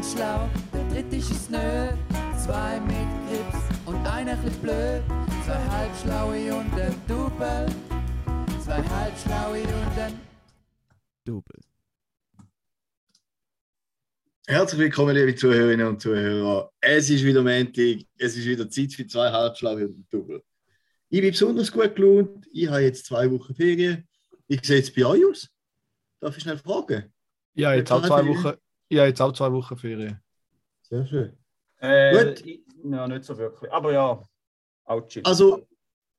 ganz schlau, der dritte ist es nö. Zwei mit Grips und einer bisschen blöd. Zwei halbschlaue und ein Double. Zwei halbschlaue und ein Double. Herzlich willkommen, liebe Zuhörerinnen und Zuhörer. Es ist wieder Montag, es ist wieder Zeit für zwei Halbschlaue und ein Double. Ich bin besonders gut gelaunt, ich habe jetzt zwei Wochen Ferien. Wie sieht es bei euch aus? Darf ich schnell fragen? Ja, jetzt auch zwei Wochen, ja, jetzt auch zwei Wochen Ferien. Sehr schön. Äh, Gut. ich- Ja, nicht so wirklich. Aber ja, auch chill. Also,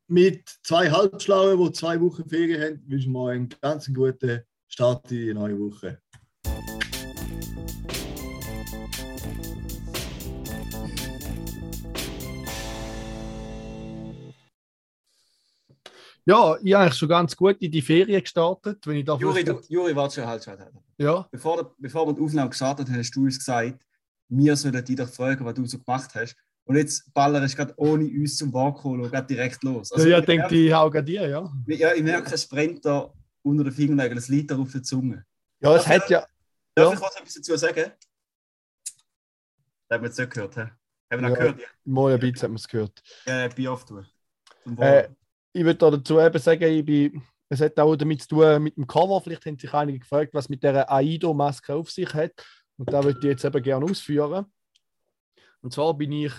mit zwei Halbschlauen, die zwei Wochen Ferien haben, wünschen wir einen ganz guten Start in die neue Woche. Ja, ich habe eigentlich schon ganz gut in die Ferien gestartet, wenn ich da Juri, du, Juri, warte schon, halt, halt, halt. Ja, Bevor, der- bevor wir die Aufnahme gestartet haben, hast du uns gesagt, wir sollen dich doch fragen, was du so gemacht hast. Und jetzt ballerst du gerade ohne uns zum kommen, gerade direkt los. also, ja, ich, denke ich auch an dir, ja. merke, ja, ich merke, es brennt da unter den Fingernägeln, es liegt da auf der Zunge. Ja, es hat ja. Darf Ja. ich kurz etwas dazu sagen? Das haben wir jetzt nicht gehört. He? Haben wir noch Ja. gehört? Mal ein bisschen hat man es gehört. Ja, Bier auftun. Äh, ich würde da dazu eben sagen, ich bin, es hat auch damit zu tun mit dem Cover. Vielleicht haben sich einige gefragt, was mit der Aido-Maske auf sich hat. Und da würde ich jetzt eben gerne ausführen. Und zwar bin ich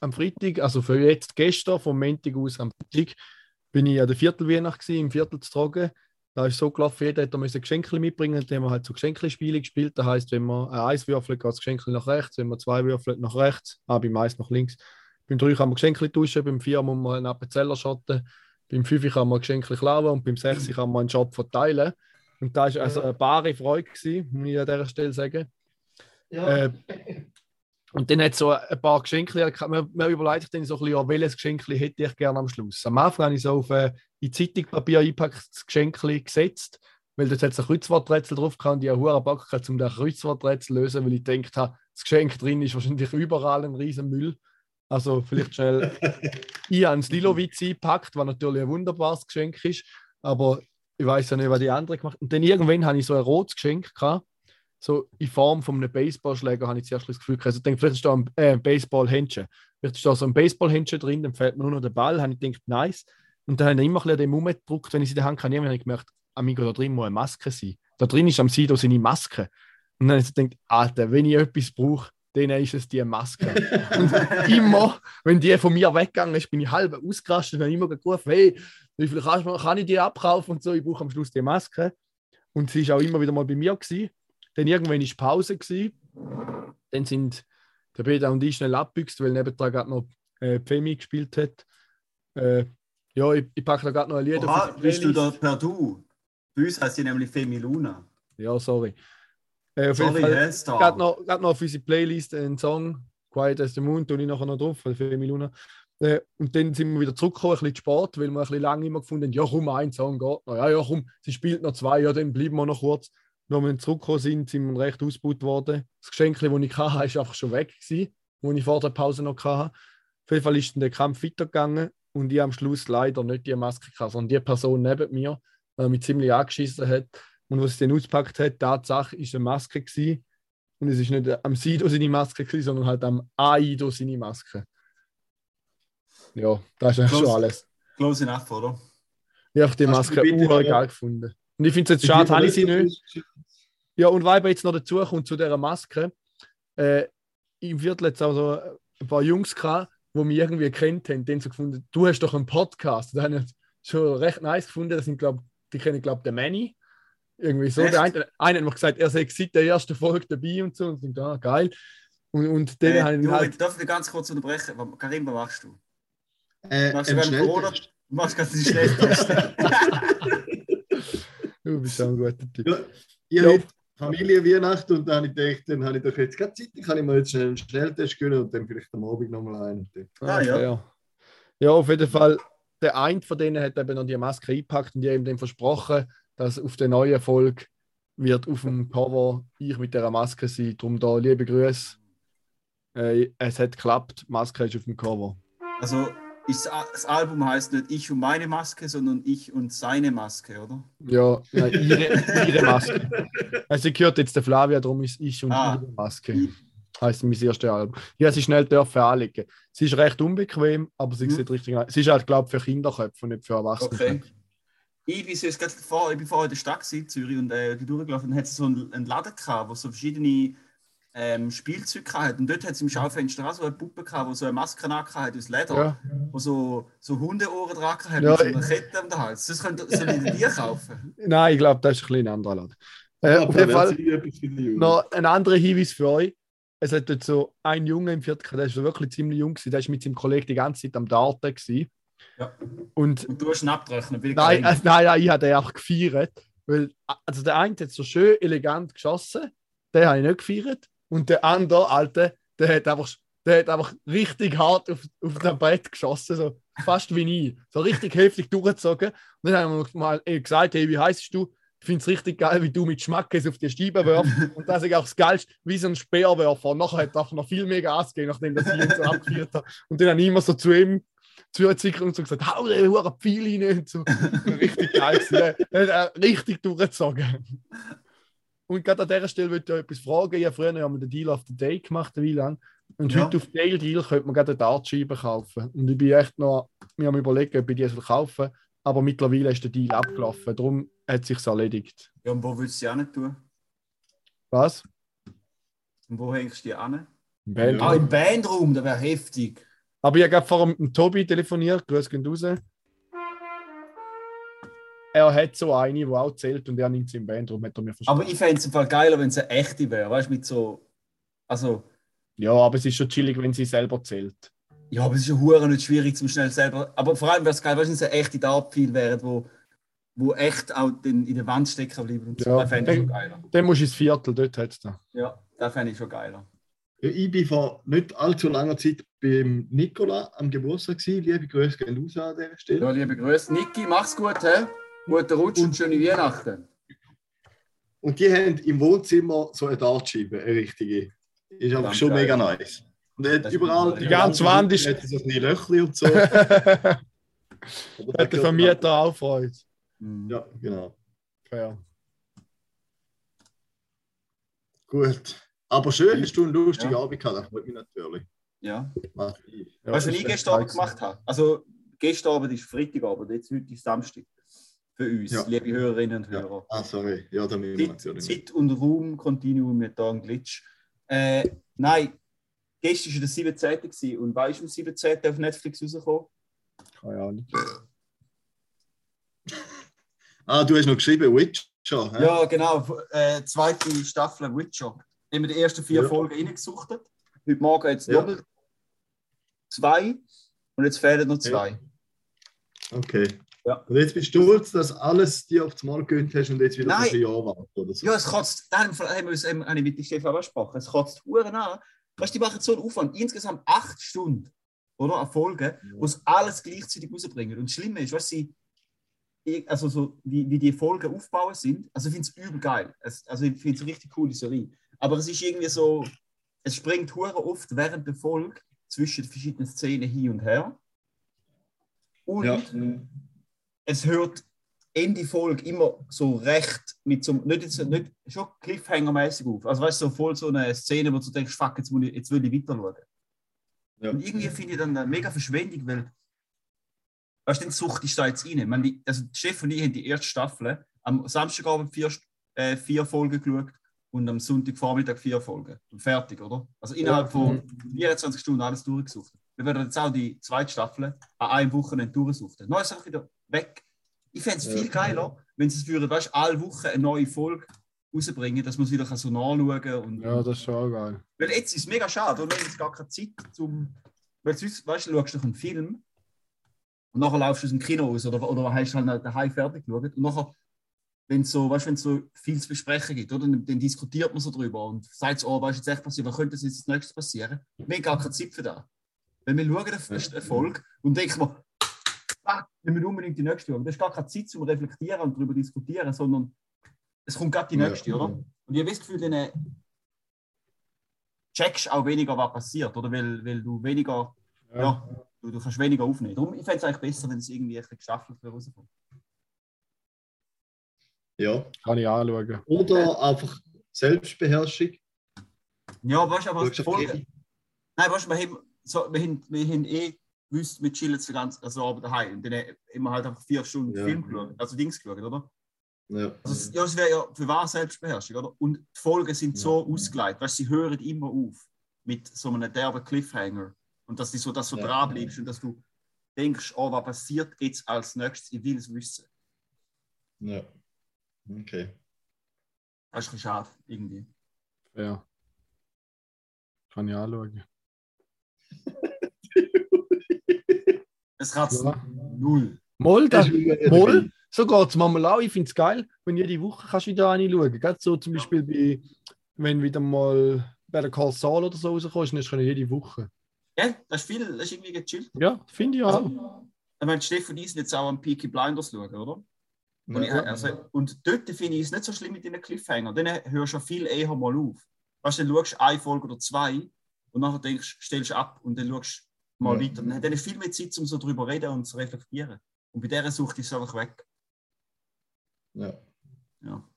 am Freitag, also für jetzt gestern, vom Montag aus am Freitag, bin ich an der Viertelweihnacht gewesen, im Viertel zu tragen. Da ist so gelaufen, jeder hat da Geschenke mitbringen, dann haben wir halt so Geschenkespiele gespielt. Das heisst, wenn man ein Eis würfelt, geht das Geschenk nach rechts, wenn man zwei würfelt, nach rechts, ah, beim Eis nach links. Beim 3 kann man Geschenke tauschen, beim 4 muss man einen Appenzeller schotten, beim 5 kann man Geschenke klauen und beim 6 kann man einen Job verteilen. Und da war also eine bare Freude, gewesen, muss ich an dieser Stelle sagen. Äh, und dann hat es so ein paar Geschenke, man, man überlegt sich dann so ein bisschen, ja, welches Geschenk hätte ich gerne am Schluss. Am Anfang habe ich so auf ein in Zeitungpapier eingepacktes Geschenk gesetzt, weil dort hat es ein Kreuzworträtsel drauf gehabt und ich habe einen Bock gehabt, um das Kreuzworträtsel zu lösen, weil ich gedacht habe, das Geschenk drin ist wahrscheinlich überall ein riesen Müll. Also vielleicht schnell ich habe ein Lilowitz eingepackt, was natürlich ein wunderbares Geschenk ist, aber ich weiß ja nicht, was die anderen gemacht haben. Und dann irgendwann habe ich so ein rotes Geschenk gehabt, so in Form von einem Baseballschläger, habe ich zuerst das Gefühl gehabt. Also ich denke, vielleicht ist da ein äh, Baseballhändchen. Vielleicht ist da so ein Baseballhändchen drin, dann fällt mir nur noch der Ball. Habe ich gedacht, nice. Und dann habe ich immer ein bisschen rumgedruckt, wenn ich sie in der Hand hatte. Irgendwann habe ich gemerkt, Amigo, da drin muss eine Maske sein. Da drin ist am Sido seine Maske. Und dann habe ich gedacht, Alter, wenn ich etwas brauche, dann ist es die Maske. Und immer, wenn die von mir weggegangen ist, bin ich halb ausgerastet und habe immer gerufen, hey, wie viel kannst du- kann ich die abkaufen und so, ich brauche am Schluss die Maske. Und sie ist auch immer wieder mal bei mir gewesen. Dann irgendwann war Pause. Gewesen. Dann sind der Peter und ich schnell abgebüxt, weil nebendran gerade noch äh, Femi gespielt hat. Äh, ja, ich, ich packe da gerade noch ein Lied Oha, auf bist du da per Du? Bei uns heißt sie nämlich Femi Luna. Ja, sorry. Äh, auf jeden Sorry, Fall hä, gerade noch, gerade noch auf unsere Playlist einen Song, Quiet as the Moon, tue ich nachher noch drauf, von Femi Luna. Äh, und dann sind wir wieder zurückgekommen, ein bisschen spät, weil wir ein bisschen lange immer gefunden haben, ja komm, ein Song geht noch. Ja, ja, komm, sie spielt noch zwei, ja, dann bleiben wir noch kurz. Wenn wir zurückgekommen sind, sind wir recht ausgebaut worden. Das Geschenk, das ich hatte, ist einfach schon weg, gewesen, das ich vor der Pause noch hatte. Auf jeden Fall ist dann der Kampf weitergegangen und ich am Schluss leider nicht die Maske gehabt, sondern die Person neben mir, die mich ziemlich angeschissen hat. Und was sie dann ausgepackt hat, Tatsache ist eine Maske gewesen. Und es ist nicht am Sido seine Maske gewesen, sondern halt am Aido seine Maske. Ja, das ist eigentlich schon Close. alles. Close enough, oder? Ich habe die Hast Maske urgeil geil gefunden. Und ich finde es jetzt schade, habe ich sie nicht. Ja, und weil jetzt noch dazu kommt zu dieser Maske, äh, im Viertel jetzt auch so ein paar Jungs gehabt, die mich irgendwie kennt haben, die haben so gefunden, du hast doch einen Podcast. Das habe ich schon recht nice gefunden. Das sind, glaub, die kennen, glaube ich, den Manny. Irgendwie so. Echt? Der eine, einer hat mir gesagt, er sei seit der ersten Folge dabei und so. Und ich dachte, ah, geil. Und, und dann Äh, habe ich Juri, halt, darf ich dich ganz kurz unterbrechen? Karim, was machst du? Äh, Machst du gerade Corona? Du machst gerade den Schnelltest. du bist schon ein guter Typ. Ja, ich habe Familie Weihnachten und dann habe ich gedacht, dann habe ich doch jetzt gerade Zeit, dann kann ich mir jetzt schnell einen Schnelltest gönnen und dann vielleicht am Abend nochmal einen. Ah, ja. ja. Ja, auf jeden Fall. Der eine von denen hat eben noch die Maske eingepackt und die haben ihm dann versprochen, dass auf der neuen Folge wird auf dem Cover ich mit der Maske sein. Darum da liebe Grüße. Äh, es hat geklappt, die Maske ist auf dem Cover. Also, ist, das Album heißt nicht Ich und meine Maske, sondern Ich und seine Maske, oder? Ja, nein, ihre, ihre Maske. Also, gehört jetzt der Flavia, darum ist ich und Ah. ihre Maske. Heißt mein erstes Album. Ja, sie schnell dürfen anlegen. Sie ist recht unbequem, aber sie Mhm. sieht richtig. Sie ist halt, glaube ich, für Kinderköpfe und nicht für Erwachsene. Okay. Ich bin, jetzt gerade vor, ich bin vorher in der Stadt gewesen, in Zürich und äh, bin durchgelaufen und hat so einen, einen Laden gehabt, wo so verschiedene ähm, Spielzeuge hatte. Und dort hat es im Schaufenster auch so eine Puppe gehabt, die so eine Maske hat aus Leder, Ja. wo so, so Hundeohren dran hat Ja, mit so einer Kette um den Hals. Das könnte soll ich dir kaufen. Nein, ich glaube, das ist ein bisschen ein anderer Laden. Äh, Ja, auf jeden Fall noch ein anderer Hinweis für euch. Es hat dort so einen Junge im vierten, der ist so wirklich ziemlich jung, gewesen, der ist mit seinem Kollegen die ganze Zeit am Darten. Gewesen. Ja. Und Und du hast ihn abgerechnet. Nein, äh, nein, nein, ich habe den auch gefeiert. Weil, also der eine hat so schön elegant geschossen, den habe ich nicht gefeiert. Und der andere, Alte, der hat einfach, der hat einfach richtig hart auf, auf das Brett geschossen, so fast wie ich. So richtig heftig durchgezogen. Und dann haben wir mal eh gesagt, hey, wie heißt du? Ich finde es richtig geil, wie du mit Schmackes auf die Scheibe wirfst. Und das ist auch das Geilste, wie so ein Speerwerfer. Und nachher hat er noch viel mehr Gas gegeben, nachdem das ich ihn so abgefeiert habe. Und dann habe ich immer so zu ihm zugezwickert und so gesagt, hau den Huren Pfeil rein. Und so. richtig geil gewesen. Er richtig durchgezogen. Und gerade an dieser Stelle würde ich euch etwas fragen. Ich habe früher ja mal den Deal of the Day gemacht, wie lange. Und Ja. heute auf Dail Deal könnte man gerade eine Dartscheibe kaufen. Und ich bin echt noch, mir am überlegen, ob ich die kaufen soll. Aber mittlerweile ist der Deal abgelaufen. Darum hat es sich erledigt. Ja, und wo willst du sie auch nicht tun? Was? Und wo hängst du die an? Im Band. Ah, im Bandraum, das wäre heftig. Aber ich habe gerade vorher mit dem Tobi telefoniert. Grüß gehen raus. Er hat so eine, die auch zählt und er nimmt sie im Band, darum hat er mir versprochen. Aber ich fände es im Fall geiler, wenn es eine echte wäre. Weißt du, mit so. Also, Ja, aber es ist schon chillig, wenn sie selber zählt. ja, aber es ist ja hure nicht schwierig zum schnell selber. Aber vor allem wäre es geil, weißt du, wenn es eine echte Dartpfeil wären, wo, wo echt auch den, in der Wand stecken bleiben. Und so. Ja. Das fände ich schon geiler. Dann musst du ins Viertel, dort hat es da. Ja, das fände ich schon geiler. Ich bin vor nicht allzu langer Zeit beim Nikola am Geburtstag gewesen. Liebe Grüße gehen raus an dieser Stelle. Ja, liebe Grüße. Niki, mach's gut, hä? Guten Rutsch und schöne Weihnachten. Und die haben im Wohnzimmer so eine Dartscheibe, eine richtige. Ist einfach schon mega nice. Und er hat überall, die ganze Wand ist- hat so ein Löchli und so. hat da der Vermieter auch Freude. Mhm. Ja, genau. Fair. Gut. Aber schön, hast du einen lustigen Ja. Abend gehabt, das freut mich natürlich. ja. Mach ich. Ja, weißt du, was ist ich gestern Abend gemacht habe? Also, gestern Abend ist Freitagabend, jetzt heute ist Samstag. Für uns, Ja. liebe Hörerinnen und. Hörer. Ah, sorry. Ja, da Zeit. Zeit und Raum, Continuum mit da ein Glitch. Äh, nein, gestern war der 17. gewesen. und weißt du, am 17. auf Netflix rausgekommen? Keine Ahnung. Ah, du hast noch geschrieben, Witcher. hä? Ja, genau. Äh, zweite Staffel Witcher. Haben wir die ersten vier Ja. Folgen reingesuchtet. Heute Morgen jetzt Ja. doppelt zwei und jetzt fehlen noch zwei. Okay. Ja. Und jetzt bist du stolz, dass alles dir auf das Mal gegönnt hast und jetzt wieder Nein. ein Jahr warten oder so. Ja, es kotzt, da haben wir uns- haben wir mit dem Stefan besprochen, es kotzt Huren an. Weißt du, die machen so einen Aufwand, insgesamt acht Stunden, oder? An Folgen, wo sie alles gleichzeitig rausbringen. Und das Schlimme ist, weißt du, sie- ich- also so, wie, wie die Folgen aufbauen sind, also ich finde es übel geil. Also ich finde es eine richtig coole Serie. Aber es ist irgendwie so, es springt Huren oft während der Folge zwischen verschiedenen Szenen hin und her. Und Ja. es hört Ende Folge immer so recht mit so nicht, jetzt, nicht schon Cliffhanger-mäßig auf. Also weißt du, so voll so eine Szene, wo du denkst, fuck, jetzt, muss ich, jetzt will ich weiter schauen. Ja. Und irgendwie finde ich dann eine mega Verschwendung, weil weißt du, den Sucht ist da jetzt rein. Man, also Chef und ich haben die erste Staffel am Samstagabend vier, äh, vier Folgen geschaut und am Sonntagvormittag vier Folgen. Fertig, oder? Also innerhalb von 24 Stunden alles durchgesucht. Wir werden jetzt auch die zweite Staffel an einem Wochenende durchsuchen. Dann ist wieder weg. Ich fände es viel geiler, wenn sie es würden, weißt du, alle Wochen eine neue Folge rausbringen, dass man es wieder so nachschauen kann. Und, Ja, das ist schon geil. Weil jetzt ist es mega schade, und wir haben jetzt gar keine Zeit zum. Weil sonst, weißt du, du schaust doch einen Film und nachher laufst du aus dem Kino raus oder, oder hast halt daheim fertig geschaut. Und nachher, wenn es so, weißt, wenn es so viel zu besprechen gibt, oder, dann, dann diskutiert man so drüber und sagt so, oh, was ist jetzt echt passiert, was könnte jetzt als nächstes passieren? Wir haben gar keine Zeit für das. Wenn wir schauen eine, eine Folge und denken wir, fuck, wir müssen unbedingt die nächste schauen. Da ist gar keine Zeit zum Reflektieren und darüber diskutieren, sondern es kommt gerade die Ja. nächste, oder? Und ich habe das Gefühl, dann checkst auch weniger, was passiert, oder? Weil, weil du weniger, ja, du, du kannst weniger aufnehmen. Darum, ich fände es eigentlich besser, wenn es irgendwie ein bisschen gestaffelt rauskommt. Ja. Kann ich anschauen. Oder einfach Selbstbeherrschung. Ja, weißt du, aber auf Folge. Nein, weißt du, wir haben, so, wir haben, wir haben eh gewusst, wir chillen den ganzen also Abend daheim. Und dann haben wir halt einfach vier Stunden Ja. Film geschaut, also Dings geschaut, oder? Ja. Also, ja, es wäre ja für wahr Selbstbeherrschung, oder? Und die Folgen sind so ausgelegt, weißt du, sie hören immer auf mit so einem derben Cliffhanger. Und dass du so, dass du Ja. dran bleibst und dass du denkst, oh, was passiert jetzt als nächstes? Ich will es wissen. ja. Okay. Das ist ein bisschen schade, irgendwie. Ja. Kann ich anschauen. Es kratzt Ja. null. Moll, Das ist. Moll, so geht es manchmal auch. Ich finde es geil, wenn jede Woche kannst du wieder reinschauen. Gerade so zum Beispiel bei, wenn wieder mal bei der Call Saul oder so rauskommst, dann ist es jede Woche. Ja, das ist viel, das ist irgendwie gechillt. Ja, finde ich auch. Also, ich meine, Stefan Diesen jetzt auch am Peaky Blinders schauen, oder? Und, ich, also, und dort finde ich es nicht so schlimm mit den Cliffhanger. Dann hörst du viel eher mal auf. Weißt du, dann schaust du eine Folge oder zwei und nachher denkst, stellst du ab und dann schaust du mal Ja. weiter. Dann hat er viel mehr Zeit, um so drüber zu reden und zu reflektieren. Und bei dieser Sucht ist es einfach weg. Ja. Ja.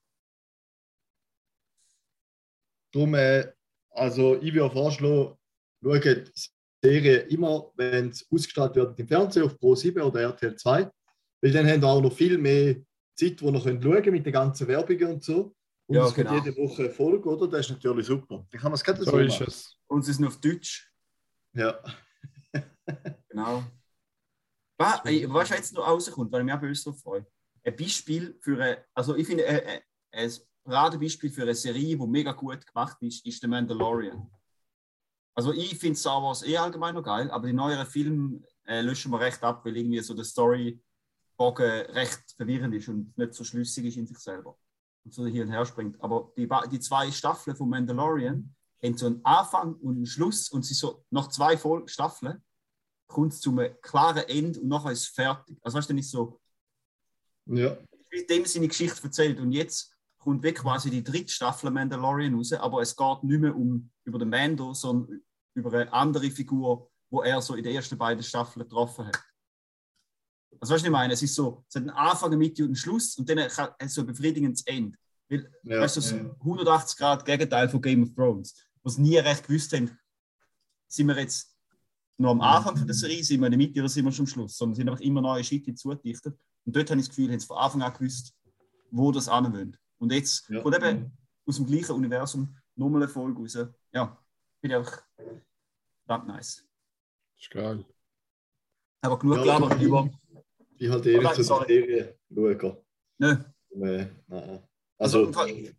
Darum, äh, also ich würde vorschlagen, schaut die Serie immer, wenn es ausgestrahlt wird im Fernsehen auf Pro 7 oder RTL 2. Weil dann haben wir auch noch viel mehr Zeit, wo ihr könnt schauen mit den ganzen Werbungen und so. Und Ja, es genau. jede Woche eine Folge, oder? Das ist natürlich super. Dann kann man es gerade so, So ist machen. es. Und es ist nur auf Deutsch. Ja. Genau. Was, ey, was jetzt noch rauskommt, weil ich mich auch böse drauf freue. Ein Beispiel für eine, also ich finde, äh, äh, ein Paradebeispiel für eine Serie, die mega gut gemacht ist, ist The Mandalorian. Also ich finde Star Wars eh allgemein noch geil, aber die neueren Filme äh, löschen wir recht ab, weil irgendwie so der Storybogen recht verwirrend ist und nicht so schlüssig ist in sich selber. Und so hier und her springt. Aber die, die zwei Staffeln von Mandalorian haben so einen Anfang und einen Schluss und sie so nach zwei Fol Staffeln kommt es zu einem klaren Ende und nachher ist es fertig. Also weißt du, ist so, Ja. wie dem seine Geschichte erzählt und jetzt kommt weg quasi die dritte Staffel Mandalorian raus, aber es geht nicht mehr um über den Mando, sondern über eine andere Figur, wo er so in den ersten beiden Staffeln getroffen hat. Also weißt du, was ich meine? Es ist so, es hat einen Anfang, eine Mitte und einen Schluss und dann kann es so ein befriedigendes Ende. Weil, ja. weißt du, das 180 Grad Gegenteil von Game of Thrones, wo sie nie recht gewusst haben, sind wir jetzt noch am Anfang von der Serie, sind wir in der Mitte oder sind wir schon am Schluss, sondern sind einfach immer neue Shit hinzugedichtet. Und dort habe ich das Gefühl, haben sie von Anfang an gewusst, wo das anwollen. Und jetzt Ja. kommt eben aus dem gleichen Universum nochmal eine Folge raus. Ja, finde ich einfach verdammt nice. Ist geil. Aber genug Ja, gelabert aber- über. Ich eh Oh nein, nicht zu sorry. Serie schauen. Nö. Äh, nein. Also, Also,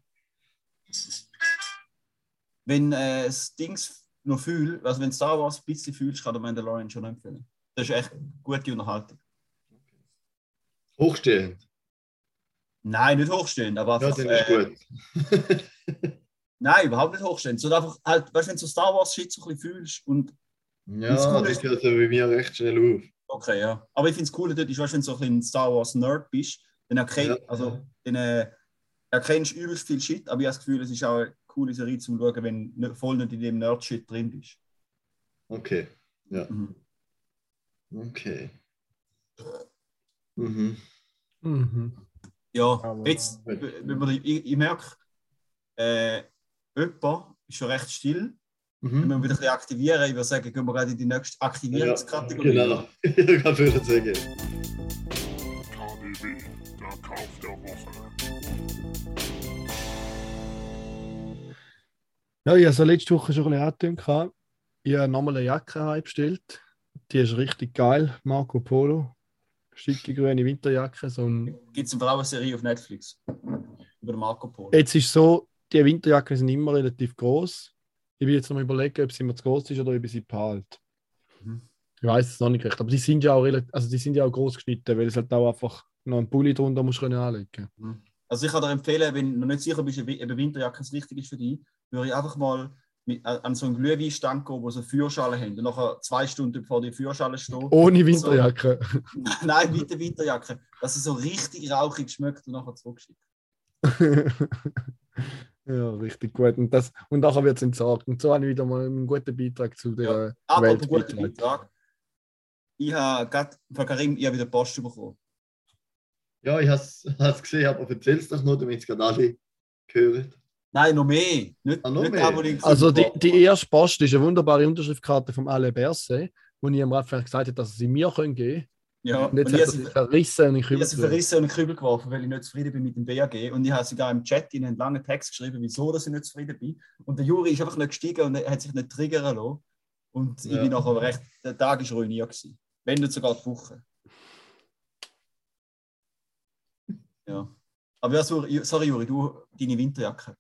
wenn äh, das Dings noch fühl, also wenn Star Wars ein bisschen fühlst, kann der Mandalorian schon empfehlen. Das ist echt gute Unterhaltung. hochstehend. Nein, nicht hochstehend, aber Ja, einfach. dann ist äh, gut. Nein, überhaupt nicht hochstehend. Sondern einfach, halt, weißt du, wenn du so Star Wars Shit so ein bisschen fühlst und Ja, das Coole das ist- hört ja bei mir recht schnell auf. Okay, ja. Aber ich finde es cool, dort ist, weißt, du, wenn du so ein Star Wars Nerd bist, dann erkennt, Ja. also, dann, äh, erkennst du übelst viel Shit, aber ich habe das Gefühl, es ist auch eine coole Serie zum Schauen, wenn du nicht- voll nicht in dem Nerd-Shit drin bist. Okay. Ja. Mhm. Okay. Mhm. Mhm. Ja, Aber- jetzt, wenn man, ich, ich merke, äh, jemand ist schon recht still. Wenn Mhm. wir wieder ein bisschen aktivieren, ich würde sagen, gehen wir gerade in die nächste Aktivierungskategorie. Genau. Ich kann würde sagen. KDW, der Kauf der Woche. Ja, ich habe so letzte Woche schon ein bisschen angetönt. Ich habe nochmal eine Jacke bestellt. Die ist richtig geil. Marco Polo. Schicke grüne Winterjacke. So ein Gibt es eine Frauenserie auf Netflix über Marco Polo. Jetzt ist so, die Winterjacken sind immer relativ groß. Ich will jetzt noch mal überlegen, ob sie immer zu groß ist oder ob ich sie behalte. Mhm. Ich weiß es noch nicht recht. Aber die sind ja auch relativ, also die sind ja auch groß geschnitten, weil es halt auch einfach noch einen Pulli drunter muss können anlegen. Also ich kann dir empfehlen, wenn du noch nicht sicher bist, ob eine Winterjacke das Richtige ist für dich, würde ich einfach mal mit, äh, an so einen Glühweinstand gehen, wo so Feuerschalen haben und nachher zwei Stunden bevor die Feuerschale stehen. Ohne Winterjacke. Nein, mit der Winterjacke. Dass es so richtig rauchig schmeckt und nachher zurückschickt. ja, richtig gut. Und, das, und nachher wird es entsorgt. Und so habe ich wieder mal einen guten Beitrag zu der Aber Welt guter beigetragen. Beitrag. Ich habe gerade von Karim ich habe wieder Post bekommen. Ja, ich habe es gesehen, aber erzähl es doch noch, damit es gerade alle hören. Nein, noch mehr. Nicht, Ah, noch nicht mehr? ich Also die, die erste Post ist eine wunderbare Unterschriftkarte vom Alain Berset, wo ich ihm einfach gesagt habe, dass er sie mir können geben können. Ja, Und jetzt und hat ich er habe sie verrissen und ich Ich habe sie rüber. verrissen und in Kübel geworfen, weil ich nicht zufrieden bin mit dem BAG. Und ich habe sogar im Chat in einen langen Text geschrieben, wieso dass ich nicht zufrieden bin. Und der Juri ist einfach nicht gestiegen und hat sich nicht triggern lassen. Und ich Ja. bin nachher recht, der Tag ist ruiniert gewesen. Wenn nicht sogar die Woche. Ja. Aber ja, sorry, sorry Juri, du, deine Winterjacke.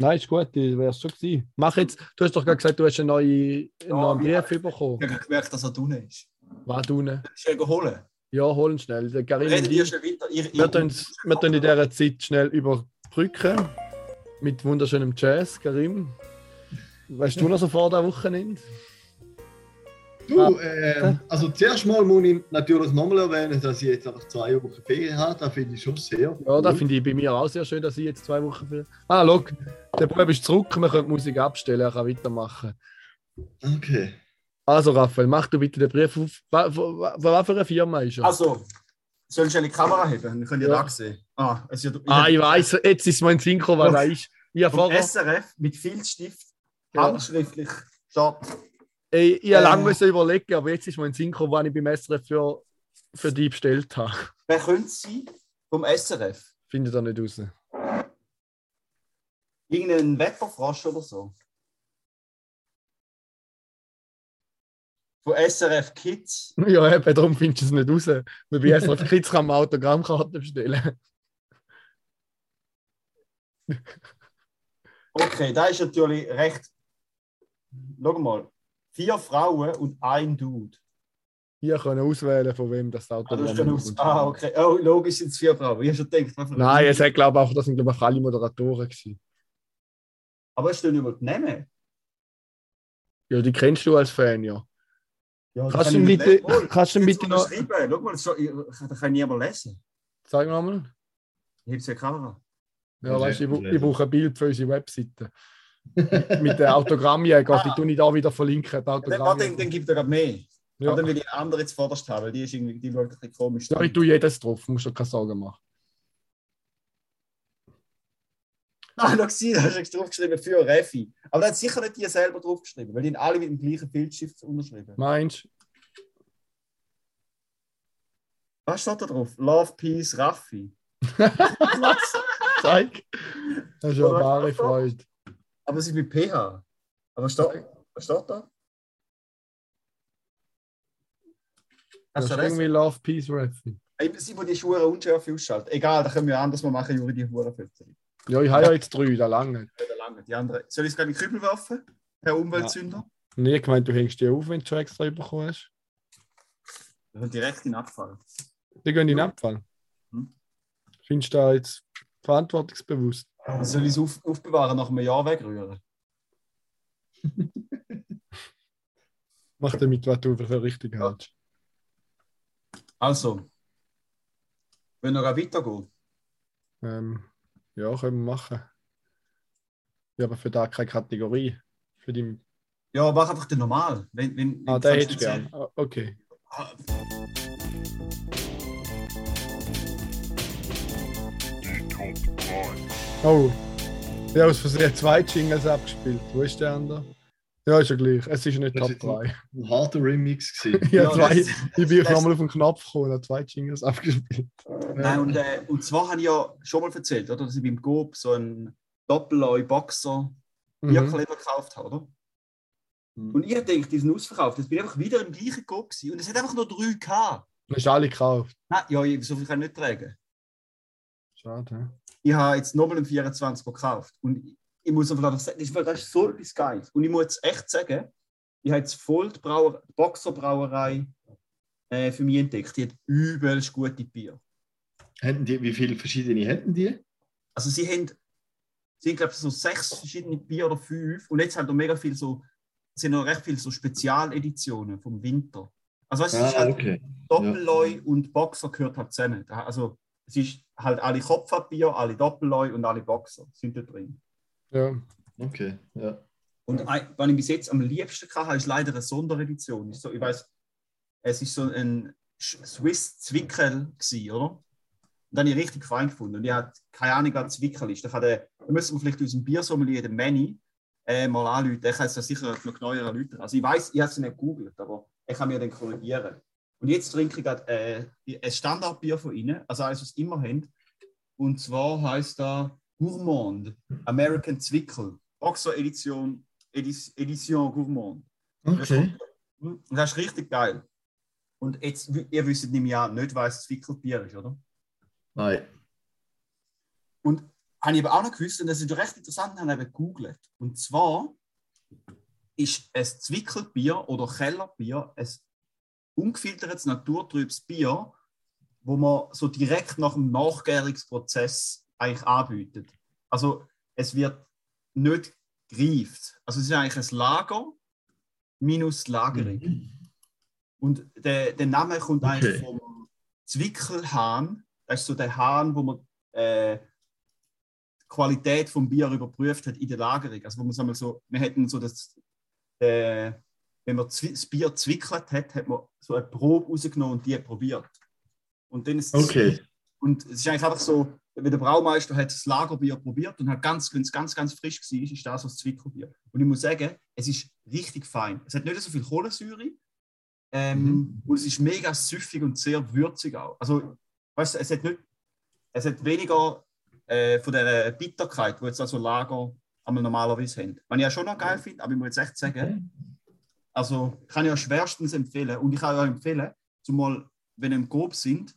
Nein, ist gut, die wäre schon gewesen. Mach jetzt, du hast doch gerade gesagt, du hast einen neuen, einen Ja, neuen. Brief bekommen. Ich habe gemerkt, dass er drinnen ist. Was tun? Schnell holen. Ja, holen schnell. Der Karim Reden wir ich, schnell weiter. Tun wir tun in dieser Zeit schnell überbrücken. Mit wunderschönem Jazz, Karim. Weißt du noch so vor der Wochenende? Du, äh, also zuerst mal muss ich natürlich nochmal erwähnen, dass ich jetzt einfach zwei Wochen Ferien habe. Das finde ich schon sehr. Ja, das cool. finde ich bei mir auch sehr schön, dass ich jetzt zwei Wochen für. Ah, look, der Bub ist zurück, wir können die Musik abstellen, er kann weitermachen. Okay. Also, Raphael, mach du bitte den Brief auf. Was für, was für eine Firma ist er? Also, soll ich schnell die Kamera heben? Dann könnt ihr Ja. da sehen. Ah, es ist ja, ah, ich weiß, jetzt ist mein Synchro, was er ist. Ich SRF mit Filzstift, Ja. handschriftlich steht. Ey, ich habe Äh. lange müssen überlegen, aber jetzt ist mein Synchro, was ich beim SRF für, für die bestellt habe. Wer könnte es sein? Vom SRF. Findet er nicht raus. Irgendein Wetterfrosch oder so. Von SRF Kids. Ja, eben, darum findest du es nicht raus. Weil bei SRF Kids kann man Autogrammkarten bestellen. Okay, da ist natürlich recht. Schau mal. Vier Frauen und ein Dude. Hier können auswählen, von wem das Ah, das ist schon aus. Ah, okay. Oh, logisch sind es vier Frauen. Ich habe schon gedacht, Nein, es hat, glaube ich, auch, das sind, glaube ich, alle Moderatoren gewesen. Aber es stehen über die Namen. Ja, die kennst du als Fan, ja. Ja, das Kannst kann du bitte, nicht lesen. kannst du bitte noch, unterschreiben. Schau mal, das schon- ich- das kann niemand lesen. sag mal. Ich habe es ja Kamera. Ja, weißt du, ich, ich brauche ein Bild für unsere Webseite. Mit der Autogrammjäger, Ah. die tue ich da wieder verlinken. Die Dann, dann gibt er gerade mehr. Ja. Aber dann will ich die andere jetzt vorderst haben, weil die ist irgendwie, die schaut ein komisch. ja, ich tue jedes drauf, musst du keine Sorgen machen. Ah, schau, sie, da hast du draufgeschrieben für Refi. Aber da hat sicher nicht die selber draufgeschrieben, weil die haben alle mit dem gleichen Bildschiff unterschrieben. Meinst du? Was steht da drauf? Love, Peace, Raffi. Zeig. Das ist ja eine wahre Freude. Aber es ist mit PH. Aber was steht, was steht da? Das Hast ist du das? irgendwie Love, Peace, Raffi. Ey, Sie, wo die Schuhe unschärfe ausschalten. Egal, da können wir anders mal machen, Juri, die Hurenfötter. Ja, ich habe ja jetzt drei, da lange. lange. Die andere. Soll ich es gerade in den Kübel werfen? Herr Umweltzünder? Nie gemeint, du hängst die auf, wenn du extra bekommen hast. Ist direkt in den Abfall. Die gehen in den Abfall. Hm. Findest du da jetzt verantwortungsbewusst? Soll ich es auf, aufbewahren, nach einem Jahr wegrühren? Mach damit, was du für richtig hältst. Also, wenn wir weitergehen. Ähm, ja, können wir machen. Ja, aber für da keine Kategorie. Für die. Ja, mach einfach den normal. Wenn, wenn, Ah, den hättest du kannst gern. Ah, Okay. Ah, Die Top 3. Oh. Ja, aus Versehen zwei Jingles abgespielt. Wo ist der andere? Ja, ist ja gleich. Es ist nicht Das Top ist 3. Ein harter Remix gewesen. Ja, Ja, zwei. das- Ich bin das- nochmal auf den Knopf gekommen und habe zwei Jingles abgespielt. Nein, und, äh, und zwar habe ich ja schon mal erzählt, oder, dass ich beim Coop so einen Doppelleu Boxer Mhm. Bierkleber gekauft habe, oder? Mhm. Und ich denke, die sind ausverkauft. Jetzt bin ich einfach wieder im gleichen gewesen. und es hat einfach nur drei gehabt. Hast du alle gekauft? Nein, ja, ich- so viel kann ich nicht tragen. Schade. Ich habe jetzt nochmal einen 24 gekauft. Und ich, muss einfach sagen, das ist, so etwas Geiles. Und ich muss jetzt echt sagen, ich habe jetzt voll die, Brauer, die Boxerbrauerei äh, für mich entdeckt. Die hat übelst gute Bier. Hätten die, wie viele verschiedene hätten die? Also sie haben, sie haben glaube ich, so sechs verschiedene Bier oder fünf. Und jetzt haben noch mega viel so, es sind noch recht viele so Spezialeditionen vom Winter. Also weißt du, Ah, halt okay. Doppelleu und Boxer gehört halt zusammen. Also es ist halt alle Kopfabbier, alle Doppelleu und alle Boxer sind da drin. Ja. Okay, ja. Und ein, was ich bis jetzt am liebsten hatte, ist leider eine Sonderedition. Ist so, ich weiß, es ist so ein Swiss Zwickel, gewesen, oder? das habe ich richtig fein gefunden. Und ich habe keine Ahnung, was Zwickel ist. Da, kann der, da müssen wir vielleicht unseren Biersommelier, den Manny, äh, mal anrufen. Der kann es ja sicher noch genauer erläutern. Also ich weiß, ich habe es nicht gegoogelt, aber ich kann mir dann korrigieren. Und jetzt trinke ich gerade äh, ein Standardbier von ihnen, also eines, was sie immer haben. Und zwar heißt da Gourmand, American Zwickel. Oxo Edition, Edis, Edition Gourmand. Okay. Und das ist richtig geil. Und jetzt, ihr wisst nämlich ja nicht, was Zwickelbier ist, oder? Nein. Und habe ich aber auch noch gewusst, und das ist recht interessant, habe ich eben gegoogelt. Und zwar ist ein Zwickelbier oder Kellerbier ein ungefiltertes, naturtrübes Bier, wo man so direkt nach dem Nachgärungsprozess eigentlich anbietet. Also es wird nicht gereift. Also es ist eigentlich ein Lager minus Lagerung. Und der, der Name kommt eigentlich Okay. vom Zwickelhahn. Das ist so der Hahn, wo man äh, die Qualität vom Bier überprüft hat in der Lagerung. Also wo man sagen wir so, wir hätten so das, äh, wenn man das Bier zwickelt hat, hat man so eine Probe rausgenommen und die probiert. Und dann ist es- Okay. und es ist eigentlich einfach so, wenn der Braumeister hat das Lagerbier probiert und hat ganz, wenn es ganz, ganz frisch war, ist das das Zwickelbier. Und ich muss sagen, es ist richtig fein. Es hat nicht so viel Kohlensäure ähm, und es ist mega süffig und sehr würzig auch. Also, weißt du, es hat nicht, es hat weniger äh, von der Bitterkeit, die jetzt also Lager einmal normalerweise haben. Was ich ja schon noch geil finde, aber ich muss jetzt echt sagen, also kann ich ja schwerstens empfehlen und ich kann euch empfehlen, zumal, wenn ihr im Grob sind,